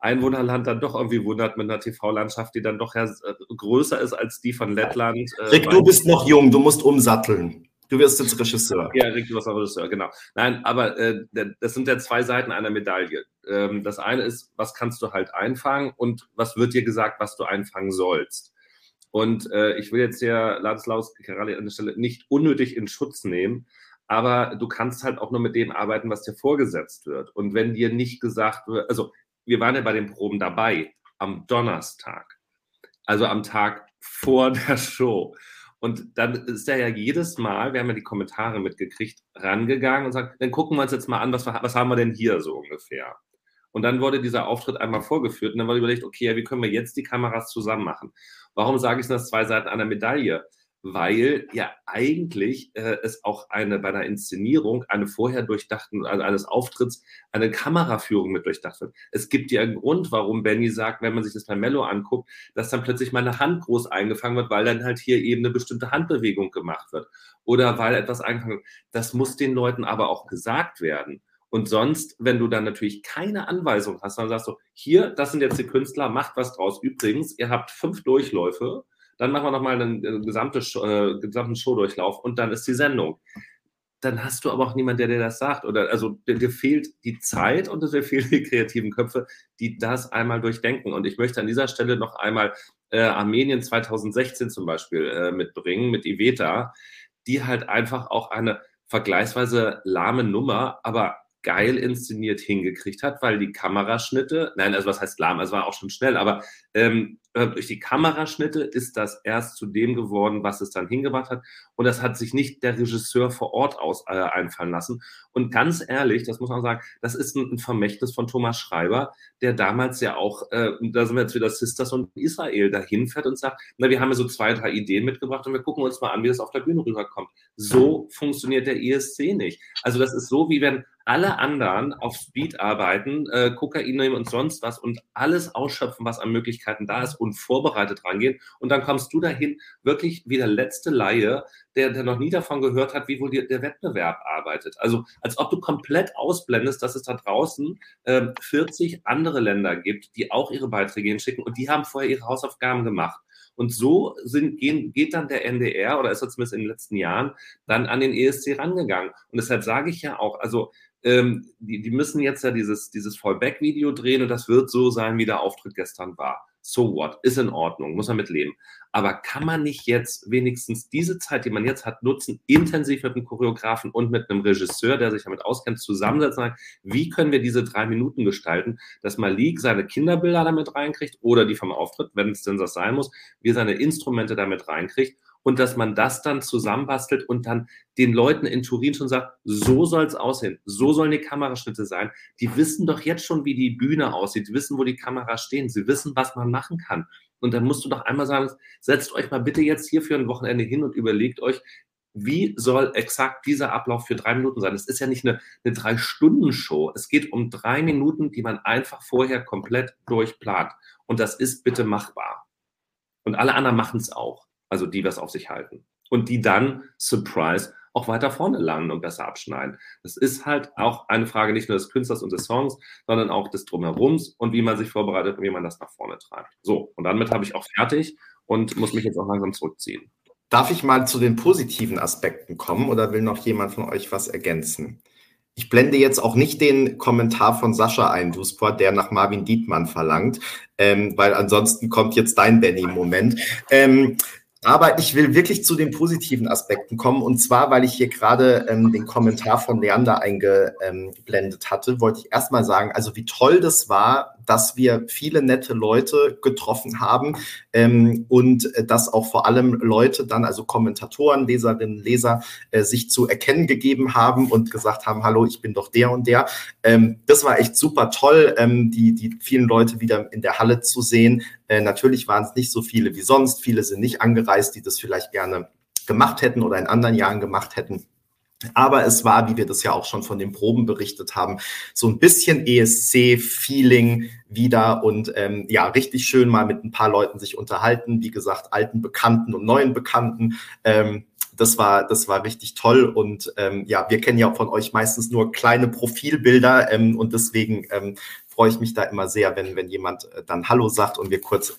Einwohnerland dann doch irgendwie wundert mit einer TV-Landschaft, die dann doch ja äh, größer ist als die von Lettland. Äh, Rick, du bist noch jung, du musst umsatteln. Du wirst jetzt Regisseur. Ja, Rick, du wirst auch Regisseur, genau. Nein, aber äh, das sind ja zwei Seiten einer Medaille. Ähm, das eine ist, was kannst du halt einfangen und was wird dir gesagt, was du einfangen sollst. Und äh, ich will jetzt hier Ladislaus Kerali an der Stelle nicht unnötig in Schutz nehmen, aber du kannst halt auch nur mit dem arbeiten, was dir vorgesetzt wird. Und wenn dir nicht gesagt wird, also wir waren ja bei den Proben dabei am Donnerstag, also am Tag vor der Show. Und dann ist er ja jedes Mal, wir haben ja die Kommentare mitgekriegt, rangegangen und sagt, dann gucken wir uns jetzt mal an, was, was haben wir denn hier so ungefähr? Und dann wurde dieser Auftritt einmal vorgeführt und dann wurde überlegt, okay, ja, wie können wir jetzt die Kameras zusammen machen? Warum sage ich das zwei Seiten einer Medaille? Weil ja eigentlich äh, es auch eine bei einer Inszenierung eine vorher durchdachten, also eines Auftritts, eine Kameraführung mit durchdacht wird. Es gibt ja einen Grund, warum Benny sagt, wenn man sich das bei Mello anguckt, dass dann plötzlich mal eine Hand groß eingefangen wird, weil dann halt hier eben eine bestimmte Handbewegung gemacht wird. Oder weil etwas eingefangen wird. Das muss den Leuten aber auch gesagt werden. Und sonst, wenn du dann natürlich keine Anweisung hast, dann sagst du, hier, das sind jetzt die Künstler, macht was draus. Übrigens, ihr habt fünf Durchläufe, dann machen wir nochmal einen, einen gesamte, äh, gesamten Showdurchlauf und dann ist die Sendung. Dann hast du aber auch niemanden, der dir das sagt. Oder also dir, dir fehlt die Zeit und dir fehlen die kreativen Köpfe, die das einmal durchdenken. Und ich möchte an dieser Stelle noch einmal äh, Armenien 2016 zum Beispiel äh, mitbringen, mit Iveta, die halt einfach auch eine vergleichsweise lahme Nummer, aber geil inszeniert hingekriegt hat, weil die Kameraschnitte, nein, also was heißt lahm, es war auch schon schnell, aber ähm, äh, durch die Kameraschnitte ist das erst zu dem geworden, was es dann hingebracht hat. Und das hat sich nicht der Regisseur vor Ort aus äh, einfallen lassen. Und ganz ehrlich, das muss man sagen, das ist ein, ein Vermächtnis von Thomas Schreiber, der damals ja auch, äh, da sind wir jetzt wieder Sisters und Israel, dahin fährt und sagt, na, wir haben ja so zwei, drei Ideen mitgebracht und wir gucken uns mal an, wie das auf der Bühne rüberkommt. So funktioniert der ESC nicht. Also das ist so, wie wenn alle anderen auf Speed arbeiten, äh, Kokain nehmen und sonst was und alles ausschöpfen, was an Möglichkeiten da ist und vorbereitet rangehen. Und dann kommst du dahin, wirklich wie der letzte Laie, der, der noch nie davon gehört hat, wie wohl die, der Wettbewerb arbeitet. Also als ob du komplett ausblendest, dass es da draußen äh, 40 andere Länder gibt, die auch ihre Beiträge hinschicken und die haben vorher ihre Hausaufgaben gemacht. Und so sind, gehen, geht dann der NDR oder ist er zumindest in den letzten Jahren dann an den ESC rangegangen. Und deshalb sage ich ja auch, also ähm, die, die müssen jetzt ja dieses, dieses Fallback-Video drehen und das wird so sein, wie der Auftritt gestern war. So what? Ist in Ordnung, muss man mit leben. Aber kann man nicht jetzt wenigstens diese Zeit, die man jetzt hat, nutzen, intensiv mit einem Choreografen und mit einem Regisseur, der sich damit auskennt, zusammensetzen? Sagen, wie können wir diese drei Minuten gestalten, dass Malik seine Kinderbilder damit reinkriegt oder die vom Auftritt, wenn es denn das sein muss, wie seine Instrumente damit reinkriegt und dass man das dann zusammenbastelt und dann den Leuten in Turin schon sagt, so soll es aussehen, so sollen die Kameraschnitte sein. Die wissen doch jetzt schon, wie die Bühne aussieht, die wissen, wo die Kameras stehen, sie wissen, was man machen kann. Und dann musst du doch einmal sagen, setzt euch mal bitte jetzt hier für ein Wochenende hin und überlegt euch, wie soll exakt dieser Ablauf für drei Minuten sein? Es ist ja nicht eine, eine Drei-Stunden-Show. Es geht um drei Minuten, die man einfach vorher komplett durchplant. Und das ist bitte machbar. Und alle anderen machen es auch also die was auf sich halten. Und die dann, Surprise, auch weiter vorne landen und besser abschneiden. Das ist halt auch eine Frage nicht nur des Künstlers und des Songs, sondern auch des Drumherums und wie man sich vorbereitet und wie man das nach vorne treibt. So, und damit habe ich auch fertig und muss mich jetzt auch langsam zurückziehen. Darf ich mal zu den positiven Aspekten kommen oder will noch jemand von euch was ergänzen? Ich blende jetzt auch nicht den Kommentar von Sascha ein, Duspor, der nach Marvin Dietmann verlangt, ähm, weil ansonsten kommt jetzt dein Benny-Moment. Ähm, aber ich will wirklich zu den positiven Aspekten kommen. Und zwar, weil ich hier gerade ähm, den Kommentar von Leander eingeblendet hatte, wollte ich erstmal sagen, also wie toll das war, dass wir viele nette Leute getroffen haben ähm, und äh, dass auch vor allem Leute dann, also Kommentatoren, Leserinnen, Leser, äh, sich zu erkennen gegeben haben und gesagt haben, hallo, ich bin doch der und der. Ähm, das war echt super toll, ähm, die, die vielen Leute wieder in der Halle zu sehen. Äh, natürlich waren es nicht so viele wie sonst. Viele sind nicht angereist, die das vielleicht gerne gemacht hätten oder in anderen Jahren gemacht hätten. Aber es war, wie wir das ja auch schon von den Proben berichtet haben, so ein bisschen ESC-Feeling wieder und ähm, ja, richtig schön mal mit ein paar Leuten sich unterhalten. Wie gesagt, alten Bekannten und neuen Bekannten. Ähm, das war, das war richtig toll. Und ähm, ja, wir kennen ja von euch meistens nur kleine Profilbilder ähm, und deswegen ähm, freue ich mich da immer sehr, wenn, wenn jemand äh, dann Hallo sagt und wir kurz,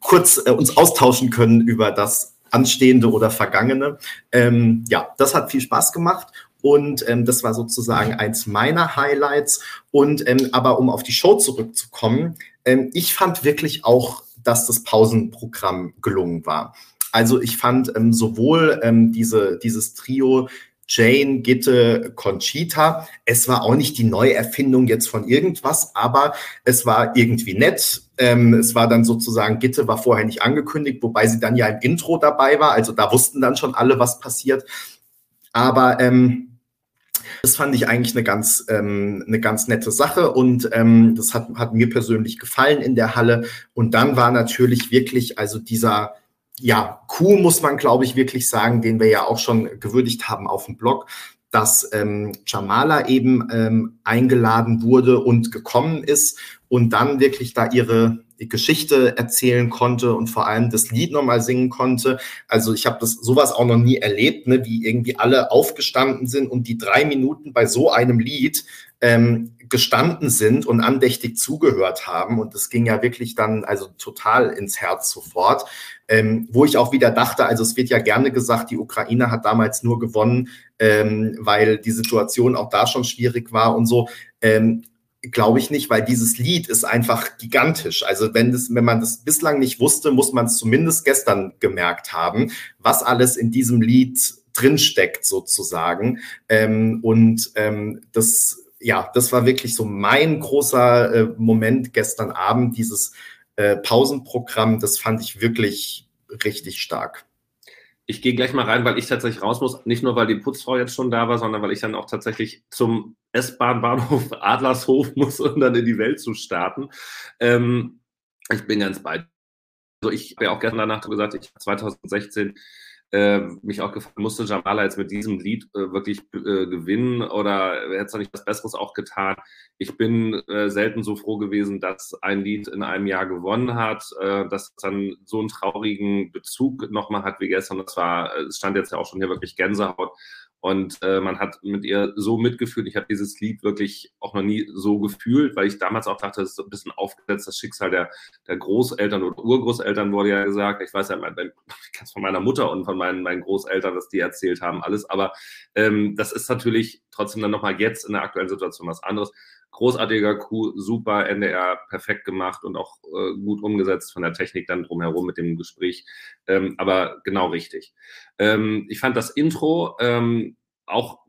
kurz äh, uns austauschen können über das, anstehende oder vergangene. Ähm, ja, das hat viel Spaß gemacht. Und ähm, das war sozusagen eins meiner Highlights. Und ähm, aber um auf die Show zurückzukommen, ähm, ich fand wirklich auch, dass das Pausenprogramm gelungen war. Also ich fand ähm, sowohl ähm, diese, dieses Trio Jane, Gitte, Conchita. Es war auch nicht die Neuerfindung jetzt von irgendwas, aber es war irgendwie nett. Ähm, es war dann sozusagen, Gitte war vorher nicht angekündigt, wobei sie dann ja im Intro dabei war. Also da wussten dann schon alle, was passiert. Aber ähm, das fand ich eigentlich eine ganz, ähm, eine ganz nette Sache und ähm, das hat, hat mir persönlich gefallen in der Halle. Und dann war natürlich wirklich, also dieser ja, Coup muss man, glaube ich, wirklich sagen, den wir ja auch schon gewürdigt haben auf dem Blog, dass ähm, Jamala eben ähm, eingeladen wurde und gekommen ist und dann wirklich da ihre Geschichte erzählen konnte und vor allem das Lied nochmal singen konnte. Also ich habe das sowas auch noch nie erlebt, ne, wie irgendwie alle aufgestanden sind und die drei Minuten bei so einem Lied ähm, gestanden sind und andächtig zugehört haben. Und das ging ja wirklich dann also total ins Herz sofort. Ähm, wo ich auch wieder dachte, also es wird ja gerne gesagt, die Ukraine hat damals nur gewonnen, ähm, weil die Situation auch da schon schwierig war und so. Ähm, Glaube ich nicht, weil dieses Lied ist einfach gigantisch. Also wenn das, wenn man das bislang nicht wusste, muss man es zumindest gestern gemerkt haben, was alles in diesem Lied drinsteckt sozusagen. Ähm, und ähm, das ja, das war wirklich so mein großer äh, Moment gestern Abend, dieses äh, Pausenprogramm, das fand ich wirklich richtig stark. Ich gehe gleich mal rein, weil ich tatsächlich raus muss. Nicht nur, weil die Putzfrau jetzt schon da war, sondern weil ich dann auch tatsächlich zum S-Bahn-Bahnhof Adlershof muss, um dann in die Welt zu starten. Ähm, ich bin ganz bei. Also ich habe ja auch gestern danach gesagt, ich 2016 äh, mich auch gefragt, musste Jamala jetzt mit diesem Lied äh, wirklich äh, gewinnen oder hätte es da nicht was Besseres auch getan? Ich bin äh, selten so froh gewesen, dass ein Lied in einem Jahr gewonnen hat, äh, dass es dann so einen traurigen Bezug nochmal hat wie gestern. Das war, es stand jetzt ja auch schon hier wirklich Gänsehaut. Und äh, man hat mit ihr so mitgefühlt. Ich habe dieses Lied wirklich auch noch nie so gefühlt, weil ich damals auch dachte, es ist ein bisschen aufgesetzt, das Schicksal der, der Großeltern oder Urgroßeltern wurde ja gesagt. Ich weiß ja, ich kenne es von meiner Mutter und von meinen, meinen Großeltern, was die erzählt haben, alles. Aber ähm, das ist natürlich trotzdem dann nochmal jetzt in der aktuellen Situation was anderes großartiger Coup, super NDR, perfekt gemacht und auch äh, gut umgesetzt von der Technik dann drumherum mit dem Gespräch. Ähm, aber genau richtig. Ähm, ich fand das Intro ähm, auch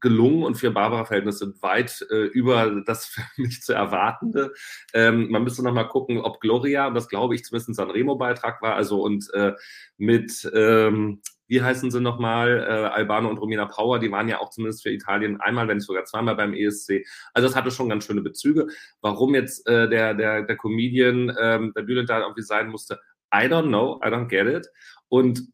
gelungen und für Barbara-Verhältnisse weit äh, über das für mich zu erwartende. Ähm, man müsste noch mal gucken, ob Gloria, das glaube ich zumindest ein Sanremo-Beitrag war, also und äh, mit ähm, wie heißen sie nochmal, äh, Albano und Romina Power, die waren ja auch zumindest für Italien einmal, wenn nicht sogar zweimal beim ESC. Also das hatte schon ganz schöne Bezüge. Warum jetzt äh, der, der, der Comedian, ähm, der Bülent da irgendwie sein musste, I don't know, I don't get it. Und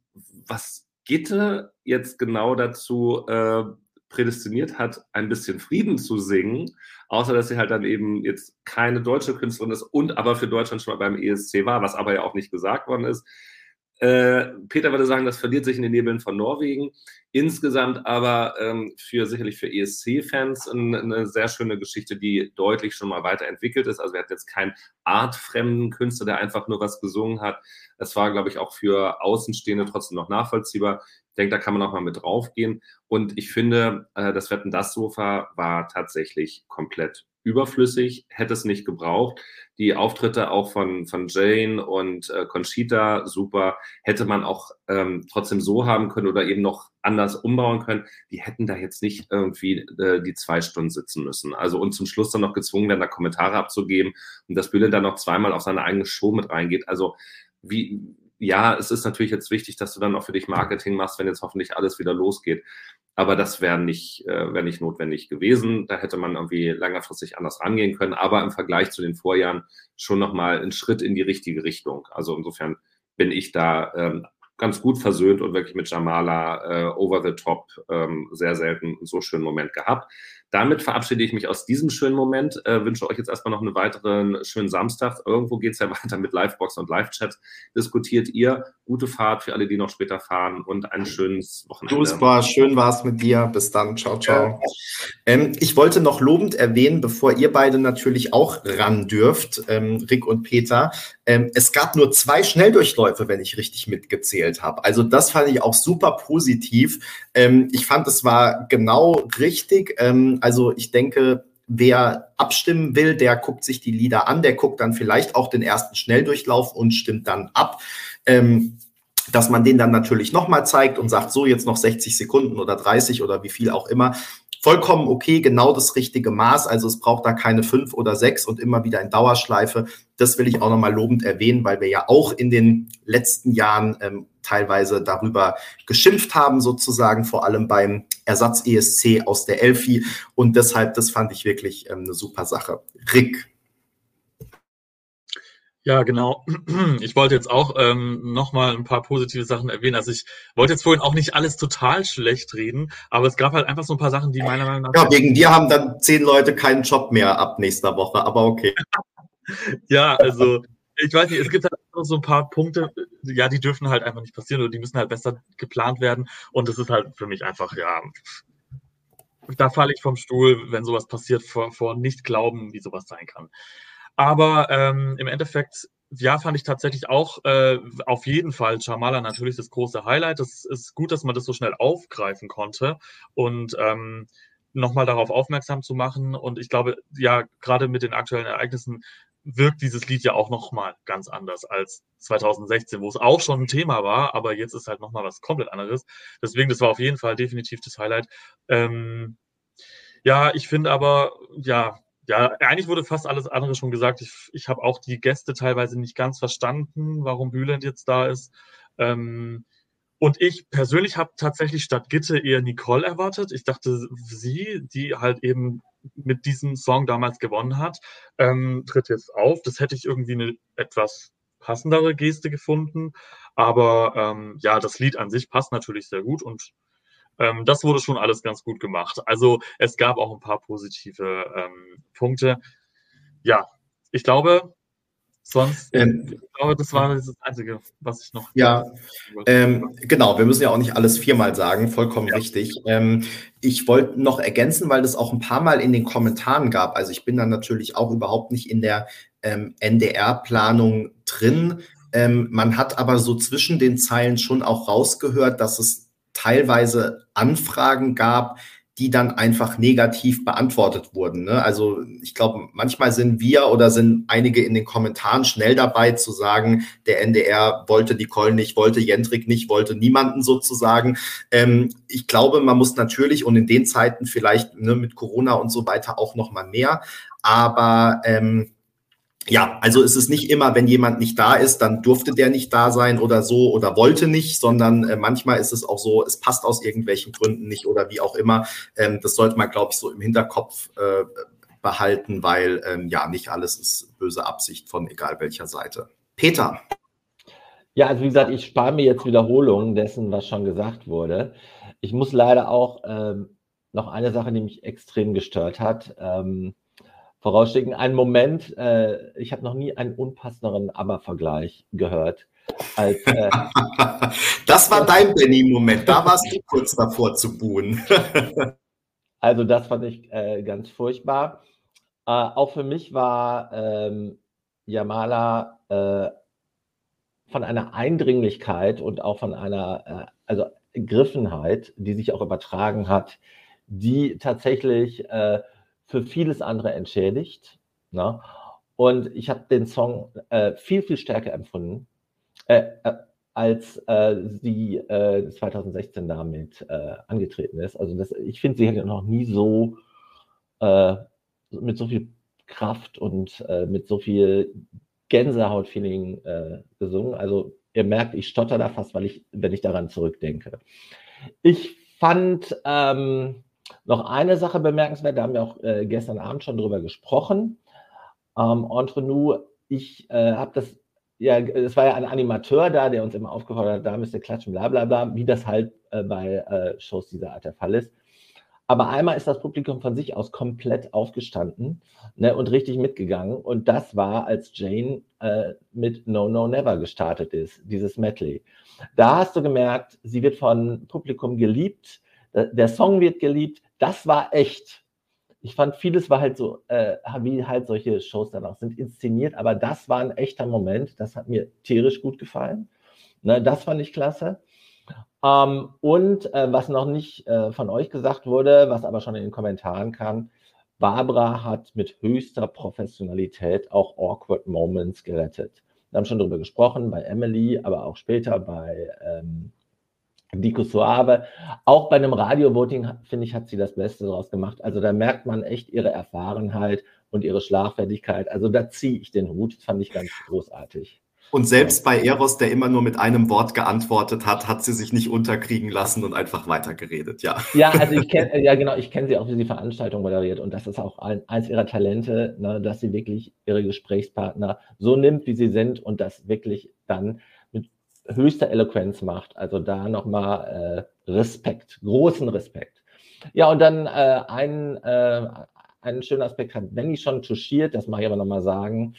was Gitte jetzt genau dazu äh, prädestiniert hat, ein bisschen Frieden zu singen, außer dass sie halt dann eben jetzt keine deutsche Künstlerin ist und aber für Deutschland schon mal beim ESC war, was aber ja auch nicht gesagt worden ist. Äh, Peter würde sagen, das verliert sich in den Nebeln von Norwegen. Insgesamt aber ähm, für sicherlich für ESC-Fans eine sehr schöne Geschichte, die deutlich schon mal weiterentwickelt ist. Also wir hatten jetzt keinen artfremden Künstler, der einfach nur was gesungen hat. Das war, glaube ich, auch für Außenstehende trotzdem noch nachvollziehbar. Ich denke, da kann man auch mal mit draufgehen. Und ich finde, äh, das Wetten das Sofa war tatsächlich komplett überflüssig, hätte es nicht gebraucht. Die Auftritte auch von, von Jane und äh, Conchita, super, hätte man auch ähm, trotzdem so haben können oder eben noch anders umbauen können. Die hätten da jetzt nicht irgendwie äh, die zwei Stunden sitzen müssen. Also und zum Schluss dann noch gezwungen werden, da Kommentare abzugeben und das Bülent dann noch zweimal auf seine eigene Show mit reingeht. Also wie, ja, es ist natürlich jetzt wichtig, dass du dann auch für dich Marketing machst, wenn jetzt hoffentlich alles wieder losgeht. Aber das wäre nicht, äh, wäre nicht notwendig gewesen. Da hätte man irgendwie längerfristig anders rangehen können. Aber im Vergleich zu den Vorjahren schon nochmal ein Schritt in die richtige Richtung. Also insofern bin ich da ähm, ganz gut versöhnt und wirklich mit Jamala äh, over the top ähm, sehr selten so schönen Moment gehabt. Damit verabschiede ich mich aus diesem schönen Moment. Äh, wünsche euch jetzt erstmal noch einen weiteren schönen Samstag. Irgendwo geht es ja weiter mit Livebox und Live-Chat. Diskutiert ihr. Gute Fahrt für alle, die noch später fahren und ein schönes Wochenende. Super, schön war es mit dir. Bis dann. Ciao, ciao. Ja. Ähm, ich wollte noch lobend erwähnen, bevor ihr beide natürlich auch ran dürft, ähm, Rick und Peter. Ähm, es gab nur zwei Schnelldurchläufe, wenn ich richtig mitgezählt habe. Also das fand ich auch super positiv. Ähm, ich fand, es war genau richtig. Ähm, also ich denke, wer abstimmen will, der guckt sich die Lieder an, der guckt dann vielleicht auch den ersten Schnelldurchlauf und stimmt dann ab. Ähm, dass man den dann natürlich nochmal zeigt und sagt, so jetzt noch 60 Sekunden oder 30 oder wie viel auch immer. Vollkommen okay, genau das richtige Maß. Also es braucht da keine fünf oder sechs und immer wieder in Dauerschleife. Das will ich auch nochmal lobend erwähnen, weil wir ja auch in den letzten Jahren ähm, teilweise darüber geschimpft haben, sozusagen, vor allem beim Ersatz-ESC aus der Elfi. Und deshalb, das fand ich wirklich ähm, eine super Sache. Rick. Ja, genau. Ich wollte jetzt auch ähm, nochmal ein paar positive Sachen erwähnen. Also ich wollte jetzt vorhin auch nicht alles total schlecht reden, aber es gab halt einfach so ein paar Sachen, die meiner Meinung nach. Ja, wegen dir haben dann zehn Leute keinen Job mehr ab nächster Woche, aber okay. ja, also ich weiß nicht, es gibt halt so ein paar Punkte, ja, die dürfen halt einfach nicht passieren oder die müssen halt besser geplant werden. Und das ist halt für mich einfach, ja, da falle ich vom Stuhl, wenn sowas passiert, vor, vor nicht glauben, wie sowas sein kann. Aber ähm, im Endeffekt, ja, fand ich tatsächlich auch äh, auf jeden Fall Chamala natürlich das große Highlight. Es ist gut, dass man das so schnell aufgreifen konnte und ähm, nochmal darauf aufmerksam zu machen. Und ich glaube, ja, gerade mit den aktuellen Ereignissen wirkt dieses Lied ja auch nochmal ganz anders als 2016, wo es auch schon ein Thema war, aber jetzt ist halt nochmal was komplett anderes. Deswegen, das war auf jeden Fall definitiv das Highlight. Ähm, ja, ich finde aber, ja, ja, eigentlich wurde fast alles andere schon gesagt. Ich, ich habe auch die Gäste teilweise nicht ganz verstanden, warum Bülent jetzt da ist. Ähm, und ich persönlich habe tatsächlich statt Gitte eher Nicole erwartet. Ich dachte, sie, die halt eben mit diesem Song damals gewonnen hat, ähm, tritt jetzt auf. Das hätte ich irgendwie eine etwas passendere Geste gefunden. Aber ähm, ja, das Lied an sich passt natürlich sehr gut und ähm, das wurde schon alles ganz gut gemacht. Also es gab auch ein paar positive ähm, Punkte. Ja, ich glaube, Sonst, ähm, ich glaube, das war das Einzige, was ich noch. Ja, ähm, genau. Wir müssen ja auch nicht alles viermal sagen, vollkommen ja. richtig. Ähm, ich wollte noch ergänzen, weil das auch ein paar Mal in den Kommentaren gab. Also ich bin dann natürlich auch überhaupt nicht in der ähm, NDR-Planung drin. Ähm, man hat aber so zwischen den Zeilen schon auch rausgehört, dass es teilweise Anfragen gab, die dann einfach negativ beantwortet wurden. Ne? Also ich glaube, manchmal sind wir oder sind einige in den Kommentaren schnell dabei zu sagen, der NDR wollte Nicole nicht, wollte Jendrik nicht, wollte niemanden sozusagen. Ähm, ich glaube, man muss natürlich und in den Zeiten vielleicht ne, mit Corona und so weiter auch noch mal mehr. Aber ähm, ja, also es ist nicht immer, wenn jemand nicht da ist, dann durfte der nicht da sein oder so oder wollte nicht, sondern äh, manchmal ist es auch so, es passt aus irgendwelchen Gründen nicht oder wie auch immer. Ähm, das sollte man, glaube ich, so im Hinterkopf äh, behalten, weil ähm, ja, nicht alles ist böse Absicht von egal welcher Seite. Peter. Ja, also wie gesagt, ich spare mir jetzt Wiederholungen dessen, was schon gesagt wurde. Ich muss leider auch ähm, noch eine Sache, die mich extrem gestört hat. Ähm, vorausschicken. Ein Moment, äh, ich habe noch nie einen unpassenderen Aber-Vergleich gehört. Als, äh, das war dein Benny-Moment, da warst du kurz davor zu buhen. also das fand ich äh, ganz furchtbar. Äh, auch für mich war ähm, Yamala äh, von einer Eindringlichkeit und auch von einer äh, also Griffenheit, die sich auch übertragen hat, die tatsächlich für vieles andere entschädigt. Ne? Und ich habe den Song äh, viel, viel stärker empfunden, äh, äh, als äh, sie 2016 äh, damit äh, angetreten ist. Also das, ich finde, sie hat ja noch nie so mit so viel Kraft und mit so viel Gänsehaut-Feeling gesungen. Also ihr merkt, ich stotter da fast, weil ich, wenn ich daran zurückdenke. Ich fand ähm, noch eine Sache bemerkenswert, da haben wir auch äh, gestern Abend schon drüber gesprochen. Ähm, entre nous, ich äh, habe das, ja, es war ja ein Animateur da, der uns immer aufgefordert hat, da müsst ihr klatschen, bla bla bla, wie das halt äh, bei äh, Shows dieser Art der Fall ist. Aber einmal ist das Publikum von sich aus komplett aufgestanden ne, und richtig mitgegangen. Und das war, als Jane äh, mit No No Never gestartet ist, dieses Medley. Da hast du gemerkt, sie wird von Publikum geliebt der Song wird geliebt, das war echt. Ich fand, vieles war halt so, äh, wie halt solche Shows dann auch sind, inszeniert, aber das war ein echter Moment. Das hat mir tierisch gut gefallen. Ne, das fand ich klasse. Ähm, und äh, was noch nicht äh, von euch gesagt wurde, was aber schon in den Kommentaren kam, Barbara hat mit höchster Professionalität auch Awkward Moments gerettet. Wir haben schon darüber gesprochen bei Emily, aber auch später bei ähm, Dico Suave. Auch bei einem Radio-Voting, finde ich, hat sie das Beste daraus gemacht. Also da merkt man echt ihre Erfahrenheit und ihre Schlagfertigkeit. Also da ziehe ich den Hut, das fand ich ganz großartig. Und selbst bei Eros, der immer nur mit einem Wort geantwortet hat, hat sie sich nicht unterkriegen lassen und einfach weitergeredet, ja. Ja, also ich kenne, ja genau, ich kenne sie auch, wie sie Veranstaltungen moderiert und das ist auch ein, eins ihrer Talente, ne, dass sie wirklich ihre Gesprächspartner so nimmt, wie sie sind und das wirklich dann höchster Eloquenz macht. Also da nochmal äh, Respekt, großen Respekt. Ja, und dann äh, ein, äh, ein schöner Aspekt hat Benny schon touchiert, das mache ich aber nochmal sagen.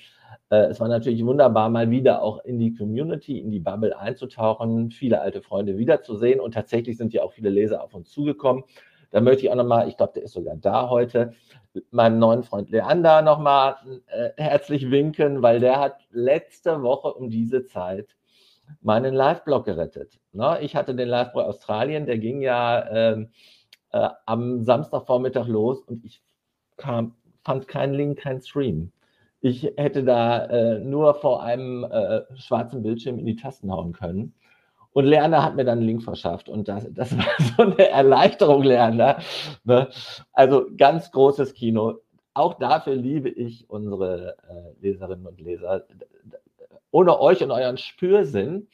Äh, es war natürlich wunderbar, mal wieder auch in die Community, in die Bubble einzutauchen, viele alte Freunde wiederzusehen und tatsächlich sind ja auch viele Leser auf uns zugekommen. Da möchte ich auch nochmal, ich glaube, der ist sogar da heute, meinem neuen Freund Leander nochmal äh, herzlich winken, weil der hat letzte Woche um diese Zeit meinen Live-Blog gerettet. Ne? Ich hatte den Live-Blog Australien, der ging ja äh, äh, am Samstagvormittag los und ich kam, fand keinen Link, keinen Stream. Ich hätte da äh, nur vor einem äh, schwarzen Bildschirm in die Tasten hauen können. Und Lerner hat mir dann einen Link verschafft und das, das war so eine Erleichterung, Lerner. Ne? Also ganz großes Kino. auch dafür liebe ich unsere äh, Leserinnen und Leser. Ohne euch und euren Spürsinn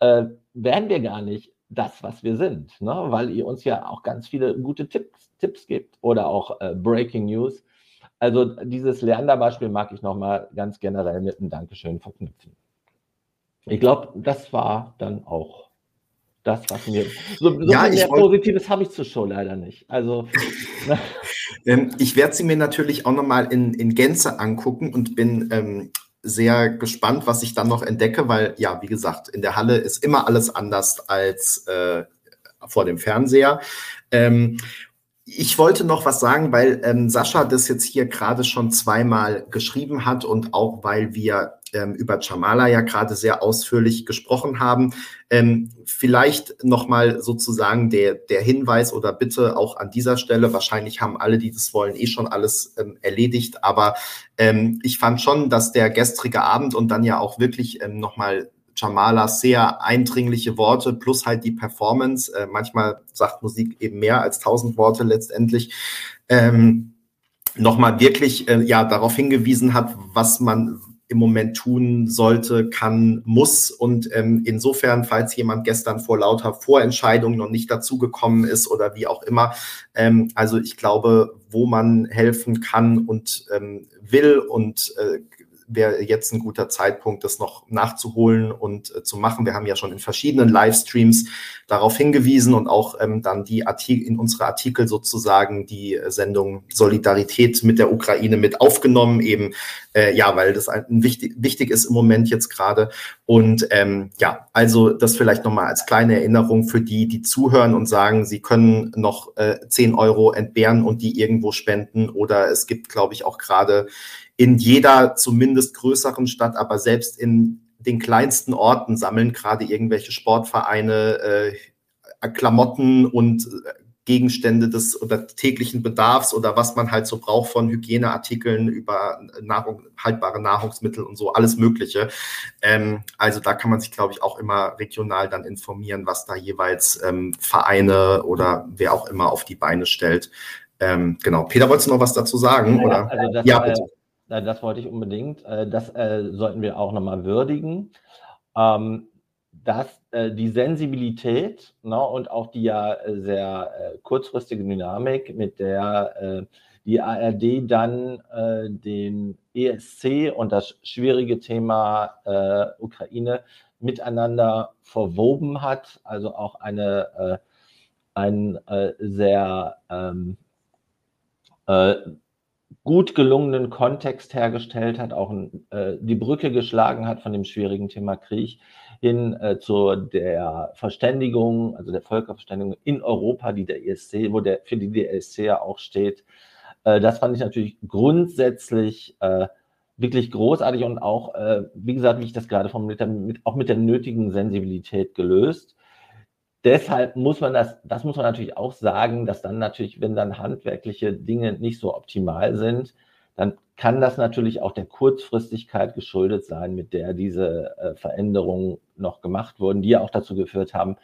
äh, wären wir gar nicht das, was wir sind, ne? weil ihr uns ja auch ganz viele gute Tipps, Tipps gibt oder auch äh, Breaking News. Also dieses Leander-Beispiel mag ich nochmal ganz generell mit einem Dankeschön verknüpfen. Ich glaube, das war dann auch das, was mir. So, so ja, viel mehr Positives habe ich zur Show leider nicht. Also. ähm, ich werde sie mir natürlich auch nochmal in, in Gänze angucken und bin ähm, sehr gespannt, was ich dann noch entdecke, weil, ja, wie gesagt, in der Halle ist immer alles anders als äh, vor dem Fernseher. Ähm, ich wollte noch was sagen, weil ähm, Sascha das jetzt hier gerade schon zweimal geschrieben hat und auch weil wir ähm, über Chamala ja gerade sehr ausführlich gesprochen haben. Ähm, vielleicht nochmal sozusagen der, der Hinweis oder bitte auch an dieser Stelle, wahrscheinlich haben alle, die das wollen, eh schon alles ähm, erledigt, aber ähm, ich fand schon, dass der gestrige Abend und dann ja auch wirklich ähm, nochmal Jamala sehr eindringliche Worte plus halt die Performance. Äh, manchmal sagt Musik eben mehr als tausend Worte letztendlich. Ähm, nochmal wirklich äh, ja darauf hingewiesen hat, was man im Moment tun sollte, kann, muss. Und ähm, insofern, falls jemand gestern vor lauter Vorentscheidungen noch nicht dazugekommen ist oder wie auch immer, ähm, also ich glaube, wo man helfen kann und ähm, will und äh, wäre jetzt ein guter Zeitpunkt, das noch nachzuholen und äh, zu machen. Wir haben ja schon in verschiedenen Livestreams darauf hingewiesen und auch ähm, dann die Artikel in unsere Artikel sozusagen die äh, Sendung Solidarität mit der Ukraine mit aufgenommen, eben äh, ja, weil das ein, wichtig, wichtig ist im Moment jetzt gerade. Und ähm, ja, also das vielleicht nochmal als kleine Erinnerung für die, die zuhören und sagen, sie können noch äh, 10 Euro entbehren und die irgendwo spenden. Oder es gibt, glaube ich, auch gerade in jeder zumindest größeren Stadt, aber selbst in den kleinsten Orten sammeln gerade irgendwelche Sportvereine äh, Klamotten und äh, Gegenstände des oder täglichen Bedarfs oder was man halt so braucht von Hygieneartikeln über Nahrung, haltbare Nahrungsmittel und so, alles Mögliche. Ähm, also da kann man sich, glaube ich, auch immer regional dann informieren, was da jeweils ähm, Vereine oder wer auch immer auf die Beine stellt. Ähm, genau. Peter, wolltest du noch was dazu sagen? Ja, oder? Also das, ja, bitte. Äh, das wollte ich unbedingt. Äh, das äh, sollten wir auch nochmal würdigen. Ähm, dass die Sensibilität ne, und auch die ja sehr kurzfristige Dynamik, mit der die ARD dann den ESC und das schwierige Thema Ukraine miteinander verwoben hat, also auch eine, ein sehr ähm, gut gelungenen Kontext hergestellt hat, auch äh, die Brücke geschlagen hat von dem schwierigen Thema Krieg hin äh, zu der Verständigung, also der Völkerverständigung in Europa, die der ESC, wo der für die der ESC ja auch steht. Äh, das fand ich natürlich grundsätzlich äh, wirklich großartig und auch, äh, wie gesagt, wie ich das gerade formuliert habe, mit, auch mit der nötigen Sensibilität gelöst deshalb muss man das, das muss man natürlich auch sagen, dass dann natürlich, wenn dann handwerkliche Dinge nicht so optimal sind, dann kann das natürlich auch der Kurzfristigkeit geschuldet sein, mit der diese äh, Veränderungen noch gemacht wurden, die ja auch dazu geführt haben,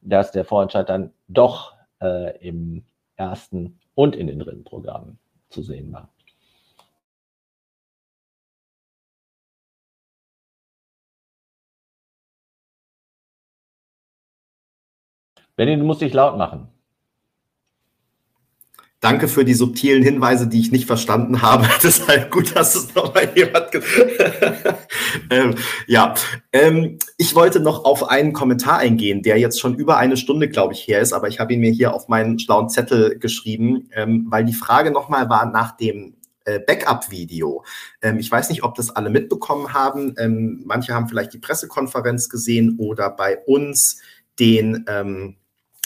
dass der Vorentscheid dann doch äh, im ersten und in den dritten Programmen zu sehen war. Benny, du musst dich laut machen. Danke für die subtilen Hinweise, die ich nicht verstanden habe. Halt gut, dass es nochmal jemand. ähm, ja, ähm, ich wollte noch auf einen Kommentar eingehen, der jetzt schon über eine Stunde, glaube ich, her ist, aber ich habe ihn mir hier auf meinen schlauen Zettel geschrieben, ähm, weil die Frage nochmal war nach dem äh, Backup-Video. Ähm, ich weiß nicht, ob das alle mitbekommen haben. Ähm, manche haben vielleicht die Pressekonferenz gesehen oder bei uns den ähm,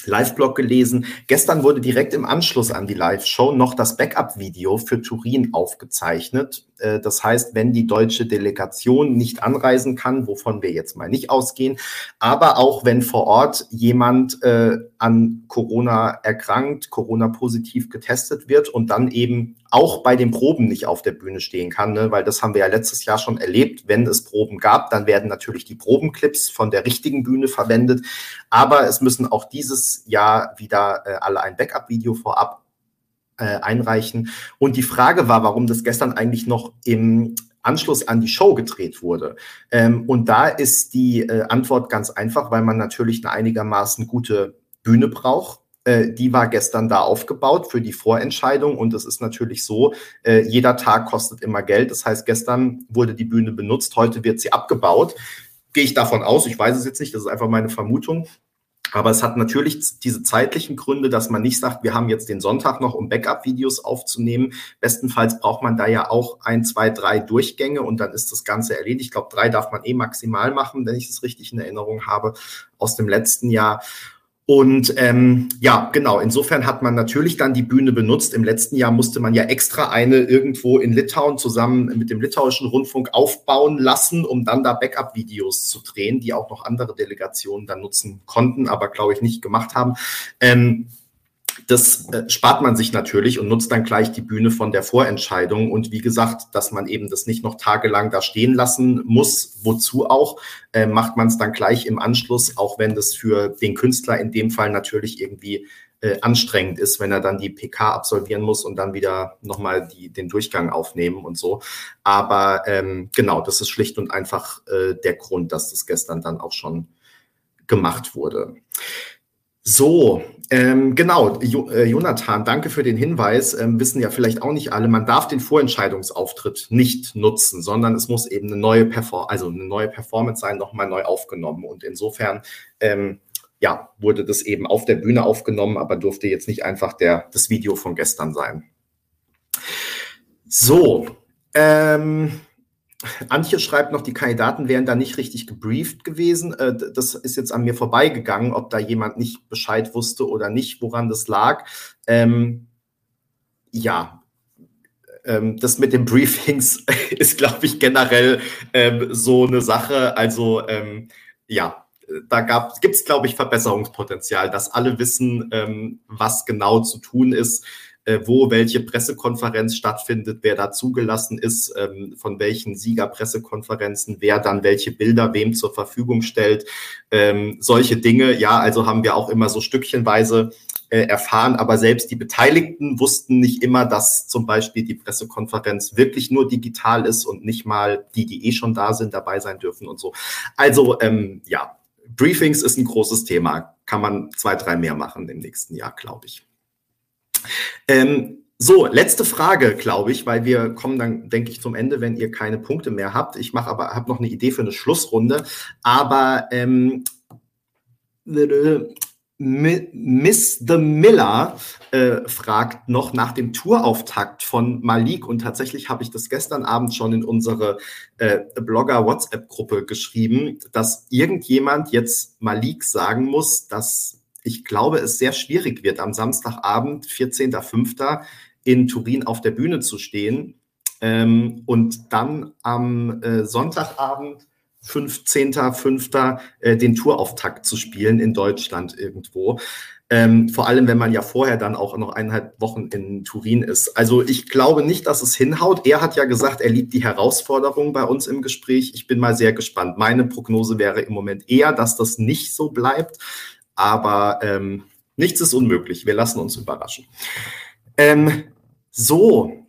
Live-Blog gelesen. Gestern wurde direkt im Anschluss an die Live-Show noch das Backup-Video für Turin aufgezeichnet. Äh, das heißt, wenn die deutsche Delegation nicht anreisen kann, wovon wir jetzt mal nicht ausgehen, aber auch wenn vor Ort jemand äh, an Corona erkrankt, Corona-positiv getestet wird und dann eben auch bei den Proben nicht auf der Bühne stehen kann, ne? weil das haben wir ja letztes Jahr schon erlebt. Wenn es Proben gab, dann werden natürlich die Probenclips von der richtigen Bühne verwendet. Aber es müssen auch dieses Jahr wieder äh, alle ein Backup-Video vorab äh, einreichen. Und die Frage war, warum das gestern eigentlich noch im Anschluss an die Show gedreht wurde. Ähm, und da ist die äh, Antwort ganz einfach, weil man natürlich eine einigermaßen gute Bühne braucht. Äh, die war gestern da aufgebaut für die Vorentscheidung und es ist natürlich so, äh, jeder Tag kostet immer Geld. Das heißt, gestern wurde die Bühne benutzt, heute wird sie abgebaut. Gehe ich davon aus, ich weiß es jetzt nicht, das ist einfach meine Vermutung. Aber es hat natürlich diese zeitlichen Gründe, dass man nicht sagt, wir haben jetzt den Sonntag noch, um Backup-Videos aufzunehmen. Bestenfalls braucht man da ja auch ein, zwei, drei Durchgänge und dann ist das Ganze erledigt. Ich glaube, drei darf man eh maximal machen, wenn ich das richtig in Erinnerung habe, aus dem letzten Jahr. Und ähm, ja, genau, insofern hat man natürlich dann die Bühne benutzt. Im letzten Jahr musste man ja extra eine irgendwo in Litauen zusammen mit dem litauischen Rundfunk aufbauen lassen, um dann da Backup-Videos zu drehen, die auch noch andere Delegationen dann nutzen konnten, aber glaube ich nicht gemacht haben. Ähm, das äh, spart man sich natürlich und nutzt dann gleich die Bühne von der Vorentscheidung. Und wie gesagt, dass man eben das nicht noch tagelang da stehen lassen muss, wozu auch, äh, macht man es dann gleich im Anschluss, auch wenn das für den Künstler in dem Fall natürlich irgendwie äh, anstrengend ist, wenn er dann die PK absolvieren muss und dann wieder nochmal den Durchgang aufnehmen und so. Aber ähm, genau, das ist schlicht und einfach äh, der Grund, dass das gestern dann auch schon gemacht wurde. So, ähm, genau, jo äh, Jonathan, danke für den Hinweis. Ähm, wissen ja vielleicht auch nicht alle, man darf den Vorentscheidungsauftritt nicht nutzen, sondern es muss eben eine neue, Perform also eine neue Performance sein, nochmal neu aufgenommen. Und insofern, ähm, ja, wurde das eben auf der Bühne aufgenommen, aber durfte jetzt nicht einfach der, das Video von gestern sein. So, ähm, Antje schreibt noch, die Kandidaten wären da nicht richtig gebrieft gewesen. Äh, das ist jetzt an mir vorbeigegangen, ob da jemand nicht Bescheid wusste oder nicht, woran das lag. Ähm, ja, ähm, das mit den Briefings ist, glaube ich, generell ähm, so eine Sache. Also ähm, ja, da gibt es, glaube ich, Verbesserungspotenzial, dass alle wissen, ähm, was genau zu tun ist wo welche Pressekonferenz stattfindet, wer da zugelassen ist, ähm, von welchen Siegerpressekonferenzen, wer dann welche Bilder wem zur Verfügung stellt. Ähm, solche Dinge, ja, also haben wir auch immer so stückchenweise äh, erfahren, aber selbst die Beteiligten wussten nicht immer, dass zum Beispiel die Pressekonferenz wirklich nur digital ist und nicht mal die, die eh schon da sind, dabei sein dürfen und so. Also ähm, ja, Briefings ist ein großes Thema. Kann man zwei, drei mehr machen im nächsten Jahr, glaube ich. Ähm, so, letzte Frage, glaube ich, weil wir kommen dann, denke ich, zum Ende, wenn ihr keine Punkte mehr habt. Ich mache aber, habe noch eine Idee für eine Schlussrunde. Aber ähm, Miss the Miller äh, fragt noch nach dem Tourauftakt von Malik und tatsächlich habe ich das gestern Abend schon in unsere äh, Blogger-WhatsApp-Gruppe geschrieben, dass irgendjemand jetzt Malik sagen muss, dass ich glaube, es sehr schwierig wird, am Samstagabend, 14.05. in Turin auf der Bühne zu stehen ähm, und dann am äh, Sonntagabend, 15.05. Äh, den Tourauftakt zu spielen in Deutschland irgendwo. Ähm, vor allem, wenn man ja vorher dann auch noch eineinhalb Wochen in Turin ist. Also ich glaube nicht, dass es hinhaut. Er hat ja gesagt, er liebt die Herausforderung bei uns im Gespräch. Ich bin mal sehr gespannt. Meine Prognose wäre im Moment eher, dass das nicht so bleibt. Aber ähm, nichts ist unmöglich. Wir lassen uns überraschen. Ähm, so,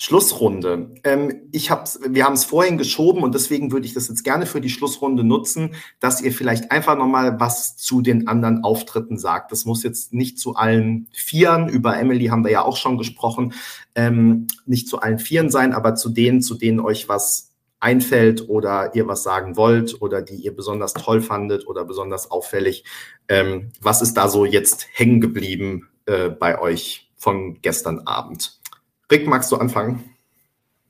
Schlussrunde. Ähm, ich hab's, wir haben es vorhin geschoben und deswegen würde ich das jetzt gerne für die Schlussrunde nutzen, dass ihr vielleicht einfach nochmal was zu den anderen Auftritten sagt. Das muss jetzt nicht zu allen Vieren, über Emily haben wir ja auch schon gesprochen, ähm, nicht zu allen Vieren sein, aber zu denen, zu denen euch was einfällt oder ihr was sagen wollt oder die ihr besonders toll fandet oder besonders auffällig. Ähm, was ist da so jetzt hängen geblieben äh, bei euch von gestern Abend? Rick, magst du anfangen?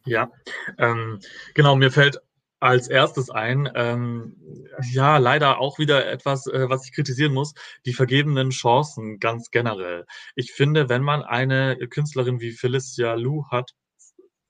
Ja, ähm, genau, mir fällt als erstes ein, ähm, ja, leider auch wieder etwas, äh, was ich kritisieren muss, die vergebenen Chancen ganz generell. Ich finde, wenn man eine Künstlerin wie Felicia Lou hat,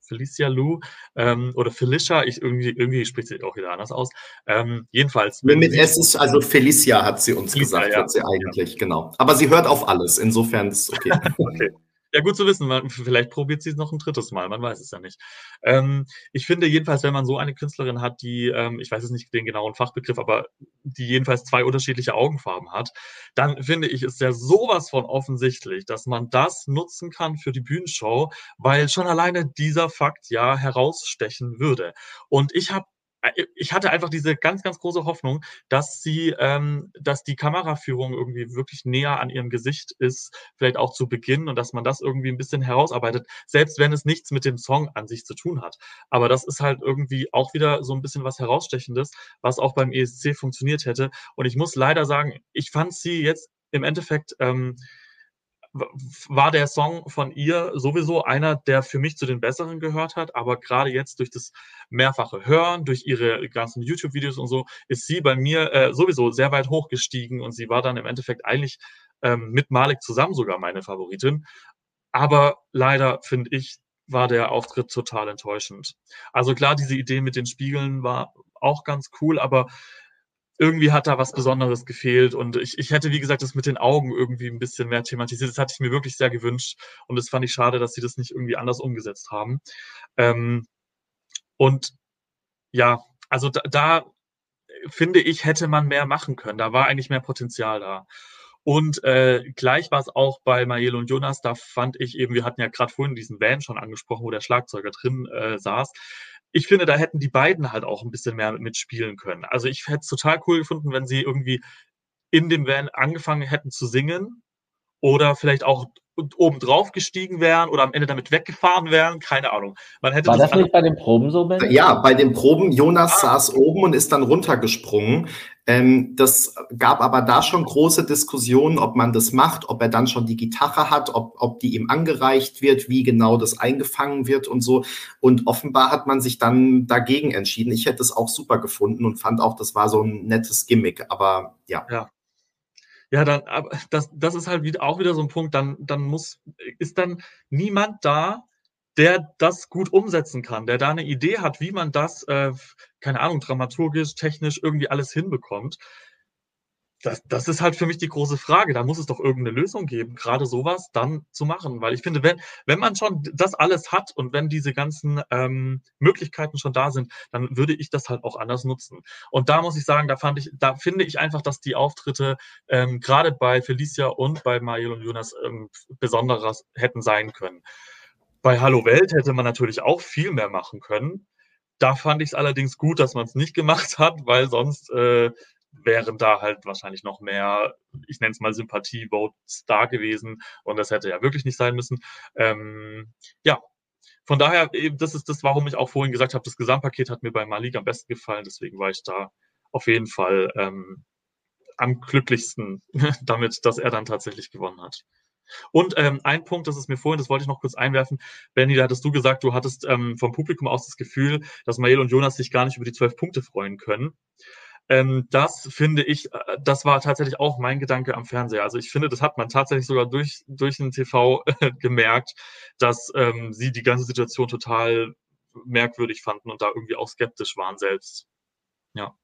Felicia Lou ähm, oder Felicia, ich irgendwie, irgendwie spricht sie auch wieder anders aus. Ähm, jedenfalls. Mit S ist, also Felicia hat sie uns Felicia, gesagt, ja. hat sie eigentlich, ja. genau. Aber sie hört auf alles, insofern ist es okay. okay. Ja, gut zu wissen. Man, vielleicht probiert sie es noch ein drittes Mal. Man weiß es ja nicht. Ähm, ich finde jedenfalls, wenn man so eine Künstlerin hat, die, ähm, ich weiß jetzt nicht den genauen Fachbegriff, aber die jedenfalls zwei unterschiedliche Augenfarben hat, dann finde ich, ist ja sowas von offensichtlich, dass man das nutzen kann für die Bühnenshow, weil schon alleine dieser Fakt ja herausstechen würde. Und ich habe ich hatte einfach diese ganz, ganz große Hoffnung, dass sie, ähm, dass die Kameraführung irgendwie wirklich näher an ihrem Gesicht ist, vielleicht auch zu Beginn und dass man das irgendwie ein bisschen herausarbeitet, selbst wenn es nichts mit dem Song an sich zu tun hat. Aber das ist halt irgendwie auch wieder so ein bisschen was herausstechendes, was auch beim ESC funktioniert hätte. Und ich muss leider sagen, ich fand sie jetzt im Endeffekt ähm, war der Song von ihr sowieso einer, der für mich zu den besseren gehört hat, aber gerade jetzt durch das mehrfache Hören, durch ihre ganzen YouTube-Videos und so, ist sie bei mir äh, sowieso sehr weit hochgestiegen und sie war dann im Endeffekt eigentlich ähm, mit Malik zusammen sogar meine Favoritin. Aber leider finde ich, war der Auftritt total enttäuschend. Also klar, diese Idee mit den Spiegeln war auch ganz cool, aber irgendwie hat da was Besonderes gefehlt und ich, ich hätte, wie gesagt, das mit den Augen irgendwie ein bisschen mehr thematisiert. Das hatte ich mir wirklich sehr gewünscht und das fand ich schade, dass sie das nicht irgendwie anders umgesetzt haben. Ähm, und ja, also da, da finde ich, hätte man mehr machen können. Da war eigentlich mehr Potenzial da. Und äh, gleich war es auch bei Mayel und Jonas, da fand ich eben, wir hatten ja gerade vorhin diesen Van schon angesprochen, wo der Schlagzeuger drin äh, saß ich finde, da hätten die beiden halt auch ein bisschen mehr mitspielen können. Also ich hätte es total cool gefunden, wenn sie irgendwie in dem Van angefangen hätten zu singen oder vielleicht auch oben drauf gestiegen wären oder am Ende damit weggefahren wären, keine Ahnung. Man hätte War das, das nicht bei den Proben so? Ben? Ja, bei den Proben, Jonas ah. saß oben und ist dann runtergesprungen. Ähm, das gab aber da schon große Diskussionen, ob man das macht, ob er dann schon die Gitarre hat, ob, ob die ihm angereicht wird, wie genau das eingefangen wird und so. Und offenbar hat man sich dann dagegen entschieden. Ich hätte es auch super gefunden und fand auch, das war so ein nettes Gimmick. Aber ja. Ja, ja, dann, aber das, das ist halt wieder, auch wieder so ein Punkt, dann, dann muss, ist dann niemand da, der das gut umsetzen kann, der da eine Idee hat, wie man das, äh, keine Ahnung, dramaturgisch, technisch irgendwie alles hinbekommt das, das ist halt für mich die große Frage. Da muss es doch irgendeine Lösung geben, gerade sowas dann zu machen. Weil ich finde, wenn, wenn man schon das alles hat und wenn diese ganzen ähm, Möglichkeiten schon da sind, dann würde ich das halt auch anders nutzen. Und da muss ich sagen, da fand ich, da finde ich einfach, dass die Auftritte ähm, gerade bei Felicia und bei Mariel und Jonas ähm, besonderes hätten sein können. Bei Hallo Welt hätte man natürlich auch viel mehr machen können. Da fand ich es allerdings gut, dass man es nicht gemacht hat, weil sonst äh, wären da halt wahrscheinlich noch mehr, ich nenne es mal Sympathie-Votes da gewesen und das hätte ja wirklich nicht sein müssen. Ähm, ja, von daher, das ist das, warum ich auch vorhin gesagt habe, das Gesamtpaket hat mir bei Malik am besten gefallen, deswegen war ich da auf jeden Fall ähm, am glücklichsten damit, dass er dann tatsächlich gewonnen hat. Und ähm, ein Punkt, das ist mir vorhin, das wollte ich noch kurz einwerfen. Benny, da hattest du gesagt, du hattest ähm, vom Publikum aus das Gefühl, dass Mael und Jonas sich gar nicht über die zwölf Punkte freuen können. Ähm, das finde ich, äh, das war tatsächlich auch mein Gedanke am Fernseher. Also ich finde, das hat man tatsächlich sogar durch, durch den TV äh, gemerkt, dass ähm, sie die ganze Situation total merkwürdig fanden und da irgendwie auch skeptisch waren selbst. Ja.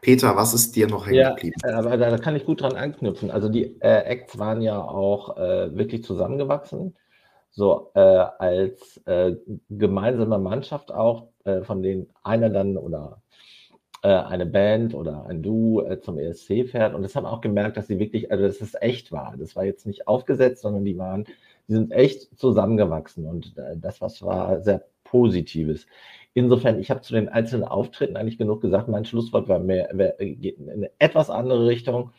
Peter, was ist dir noch hängen geblieben? Ja, aber da, kann ich gut dran anknüpfen. Also die äh, Acts waren ja auch äh, wirklich zusammengewachsen, so äh, als äh, gemeinsame Mannschaft auch äh, von denen einer dann oder äh, eine Band oder ein Du äh, zum ESC fährt. Und das haben auch gemerkt, dass sie wirklich, also dass es echt war. Das war jetzt nicht aufgesetzt, sondern die waren, die sind echt zusammengewachsen. Und äh, das was war sehr Positives. Insofern, ich habe zu den einzelnen Auftritten eigentlich genug gesagt. Mein Schlusswort war mehr, geht in eine etwas andere Richtung.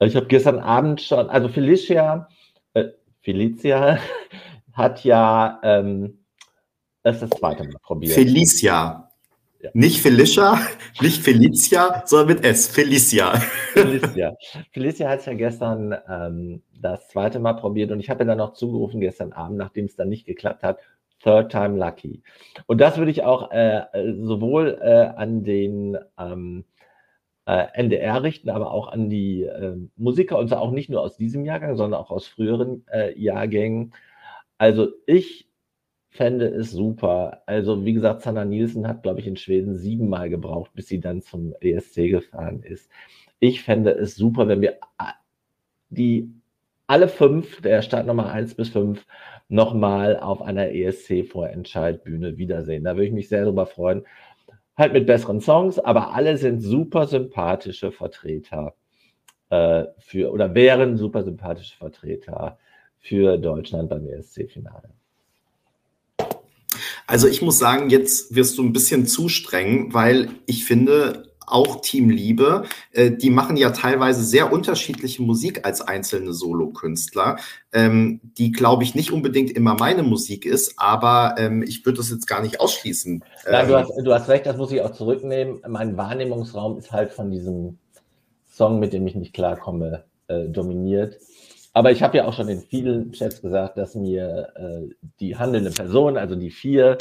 Ich habe gestern Abend schon, also Felicia, äh, Felicia hat ja ähm, das ist das zweite Mal probiert. Felicia. Ja. Nicht Felicia, nicht Felicia, sondern mit S. Felicia. Felicia. Felicia hat es ja gestern ähm, das zweite Mal probiert und ich habe ihr dann noch zugerufen gestern Abend, nachdem es dann nicht geklappt hat, Third Time Lucky. Und das würde ich auch äh, sowohl äh, an den ähm, äh, NDR richten, aber auch an die äh, Musiker und zwar auch nicht nur aus diesem Jahrgang, sondern auch aus früheren äh, Jahrgängen. Also ich fände es super. Also, wie gesagt, Sanna Nielsen hat, glaube ich, in Schweden siebenmal gebraucht, bis sie dann zum ESC gefahren ist. Ich fände es super, wenn wir die alle fünf, der Startnummer 1 bis 5, nochmal auf einer ESC-Vorentscheidbühne wiedersehen. Da würde ich mich sehr drüber freuen. Halt mit besseren Songs, aber alle sind super sympathische Vertreter äh, für oder wären super sympathische Vertreter für Deutschland beim ESC-Finale. Also ich muss sagen, jetzt wirst du ein bisschen zu streng, weil ich finde, auch Team Liebe, äh, die machen ja teilweise sehr unterschiedliche Musik als einzelne Solokünstler, ähm, die, glaube ich, nicht unbedingt immer meine Musik ist, aber ähm, ich würde das jetzt gar nicht ausschließen. Nein, du, Ähm, hast, du hast recht, das muss ich auch zurücknehmen. Mein Wahrnehmungsraum ist halt von diesem Song, mit dem ich nicht klarkomme, äh, dominiert. Aber ich habe ja auch schon in vielen Chats gesagt, dass mir äh, die handelnde Person, also die vier,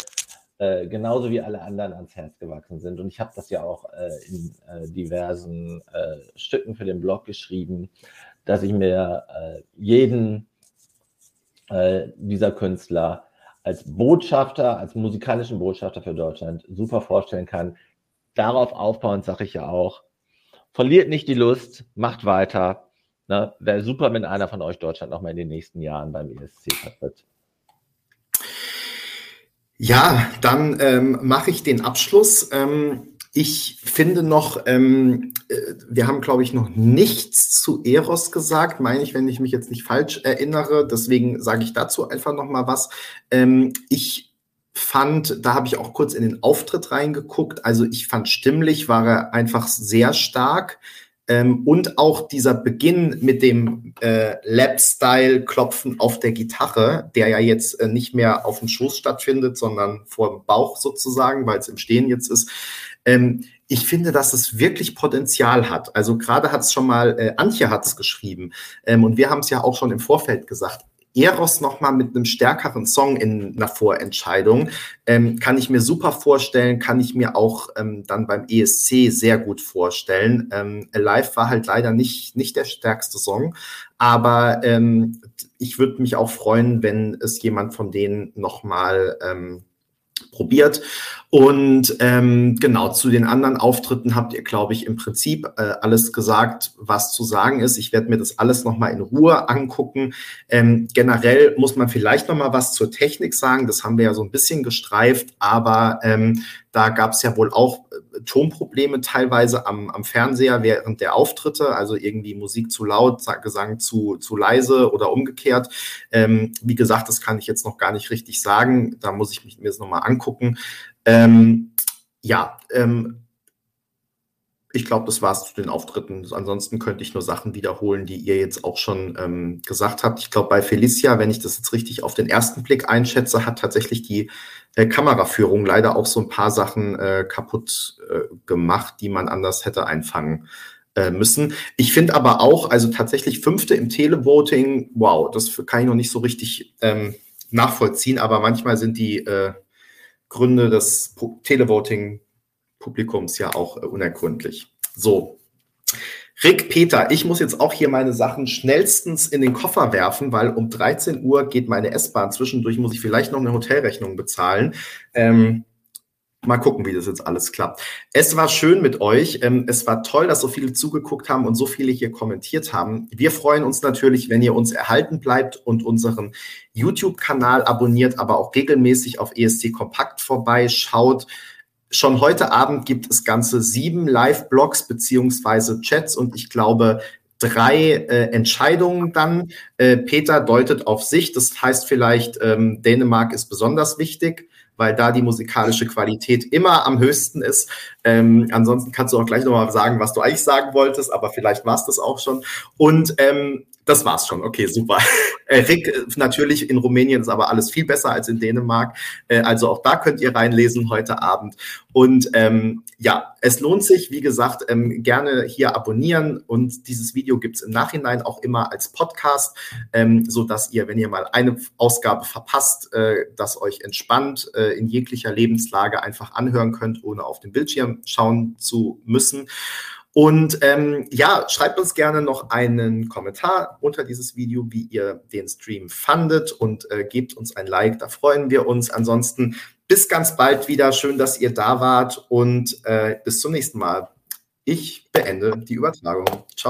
äh, genauso wie alle anderen ans Herz gewachsen sind. Und ich habe das ja auch äh, in äh, diversen äh, Stücken für den Blog geschrieben, dass ich mir äh, jeden dieser Künstler als Botschafter, als musikalischen Botschafter für Deutschland super vorstellen kann. Darauf aufbauend sage ich ja auch, verliert nicht die Lust, macht weiter. Ne? Wäre super, wenn einer von euch Deutschland nochmal in den nächsten Jahren beim ESC vertritt. Ja, dann ähm, mache ich den Abschluss. Ähm, ich finde noch, ähm, äh, wir haben, glaube ich, noch nichts zu Eros gesagt, meine ich, wenn ich mich jetzt nicht falsch erinnere. Deswegen sage ich dazu einfach noch mal was. Ähm, ich fand, da habe ich auch kurz in den Auftritt reingeguckt. Also ich fand stimmlich war er einfach sehr stark. Ähm, und auch dieser Beginn mit dem äh, Lap-Style-Klopfen auf der Gitarre, der ja jetzt äh, nicht mehr auf dem Schoß stattfindet, sondern vor dem Bauch sozusagen, weil es im Stehen jetzt ist. Ähm, ich finde, dass es wirklich Potenzial hat. Also gerade hat es schon mal, äh, Antje hat es geschrieben ähm, und wir haben es ja auch schon im Vorfeld gesagt. Eros nochmal mit einem stärkeren Song in einer Vorentscheidung, ähm, kann ich mir super vorstellen, kann ich mir auch ähm, dann beim ESC sehr gut vorstellen. Ähm, Alive war halt leider nicht, nicht der stärkste Song, aber ähm, ich würde mich auch freuen, wenn es jemand von denen nochmal ähm, probiert. Und ähm, genau, zu den anderen Auftritten habt ihr, glaube ich, im Prinzip äh, alles gesagt, was zu sagen ist. Ich werde mir das alles nochmal in Ruhe angucken. Ähm, generell muss man vielleicht nochmal was zur Technik sagen. Das haben wir ja so ein bisschen gestreift, aber ähm, da gab es ja wohl auch äh, Tonprobleme teilweise am, am Fernseher während der Auftritte, also irgendwie Musik zu laut, Gesang zu, zu leise oder umgekehrt. Ähm, wie gesagt, das kann ich jetzt noch gar nicht richtig sagen. Da muss ich mich, mir das nochmal angucken. Ähm, ja, ähm, ich glaube, das war es zu den Auftritten. Ansonsten könnte ich nur Sachen wiederholen, die ihr jetzt auch schon ähm, gesagt habt. Ich glaube, bei Felicia, wenn ich das jetzt richtig auf den ersten Blick einschätze, hat tatsächlich die äh, Kameraführung leider auch so ein paar Sachen äh, kaputt äh, gemacht, die man anders hätte einfangen äh, müssen. Ich finde aber auch, also tatsächlich Fünfte im Televoting, wow, das kann ich noch nicht so richtig ähm, nachvollziehen, aber manchmal sind die äh, Gründe des Televoting-Publikums ja auch äh, unergründlich. So. Rick, Peter, ich muss jetzt auch hier meine Sachen schnellstens in den Koffer werfen, weil um 13 Uhr geht meine S-Bahn. Zwischendurch muss ich vielleicht noch eine Hotelrechnung bezahlen. Ähm, mal gucken, wie das jetzt alles klappt. Es war schön mit euch. Ähm, es war toll, dass so viele zugeguckt haben und so viele hier kommentiert haben. Wir freuen uns natürlich, wenn ihr uns erhalten bleibt und unseren YouTube-Kanal abonniert, aber auch regelmäßig auf ESC Kompakt vorbeischaut. Schon heute Abend gibt es ganze sieben Live-Blogs beziehungsweise Chats und ich glaube drei äh, Entscheidungen dann. Äh, Peter deutet auf sich, das heißt vielleicht, ähm, Dänemark ist besonders wichtig weil da die musikalische Qualität immer am höchsten ist. Ähm, ansonsten kannst du auch gleich nochmal sagen, was du eigentlich sagen wolltest, aber vielleicht war es das auch schon. Und ähm, das war's schon. Okay, super. Äh, Rick, natürlich in Rumänien ist aber alles viel besser als in Dänemark. Äh, also auch da könnt ihr reinlesen heute Abend. Und ähm, ja, es lohnt sich, wie gesagt, ähm, gerne hier abonnieren. Und dieses Video gibt's im Nachhinein auch immer als Podcast, ähm, so dass ihr, wenn ihr mal eine Ausgabe verpasst, äh, das euch entspannt äh, in jeglicher Lebenslage einfach anhören könnt, ohne auf den Bildschirm schauen zu müssen. Und ähm, ja, schreibt uns gerne noch einen Kommentar unter dieses Video, wie ihr den Stream fandet und äh, gebt uns ein Like, da freuen wir uns. Ansonsten bis ganz bald wieder. Schön, dass ihr da wart und äh, bis zum nächsten Mal. Ich beende die Übertragung. Ciao.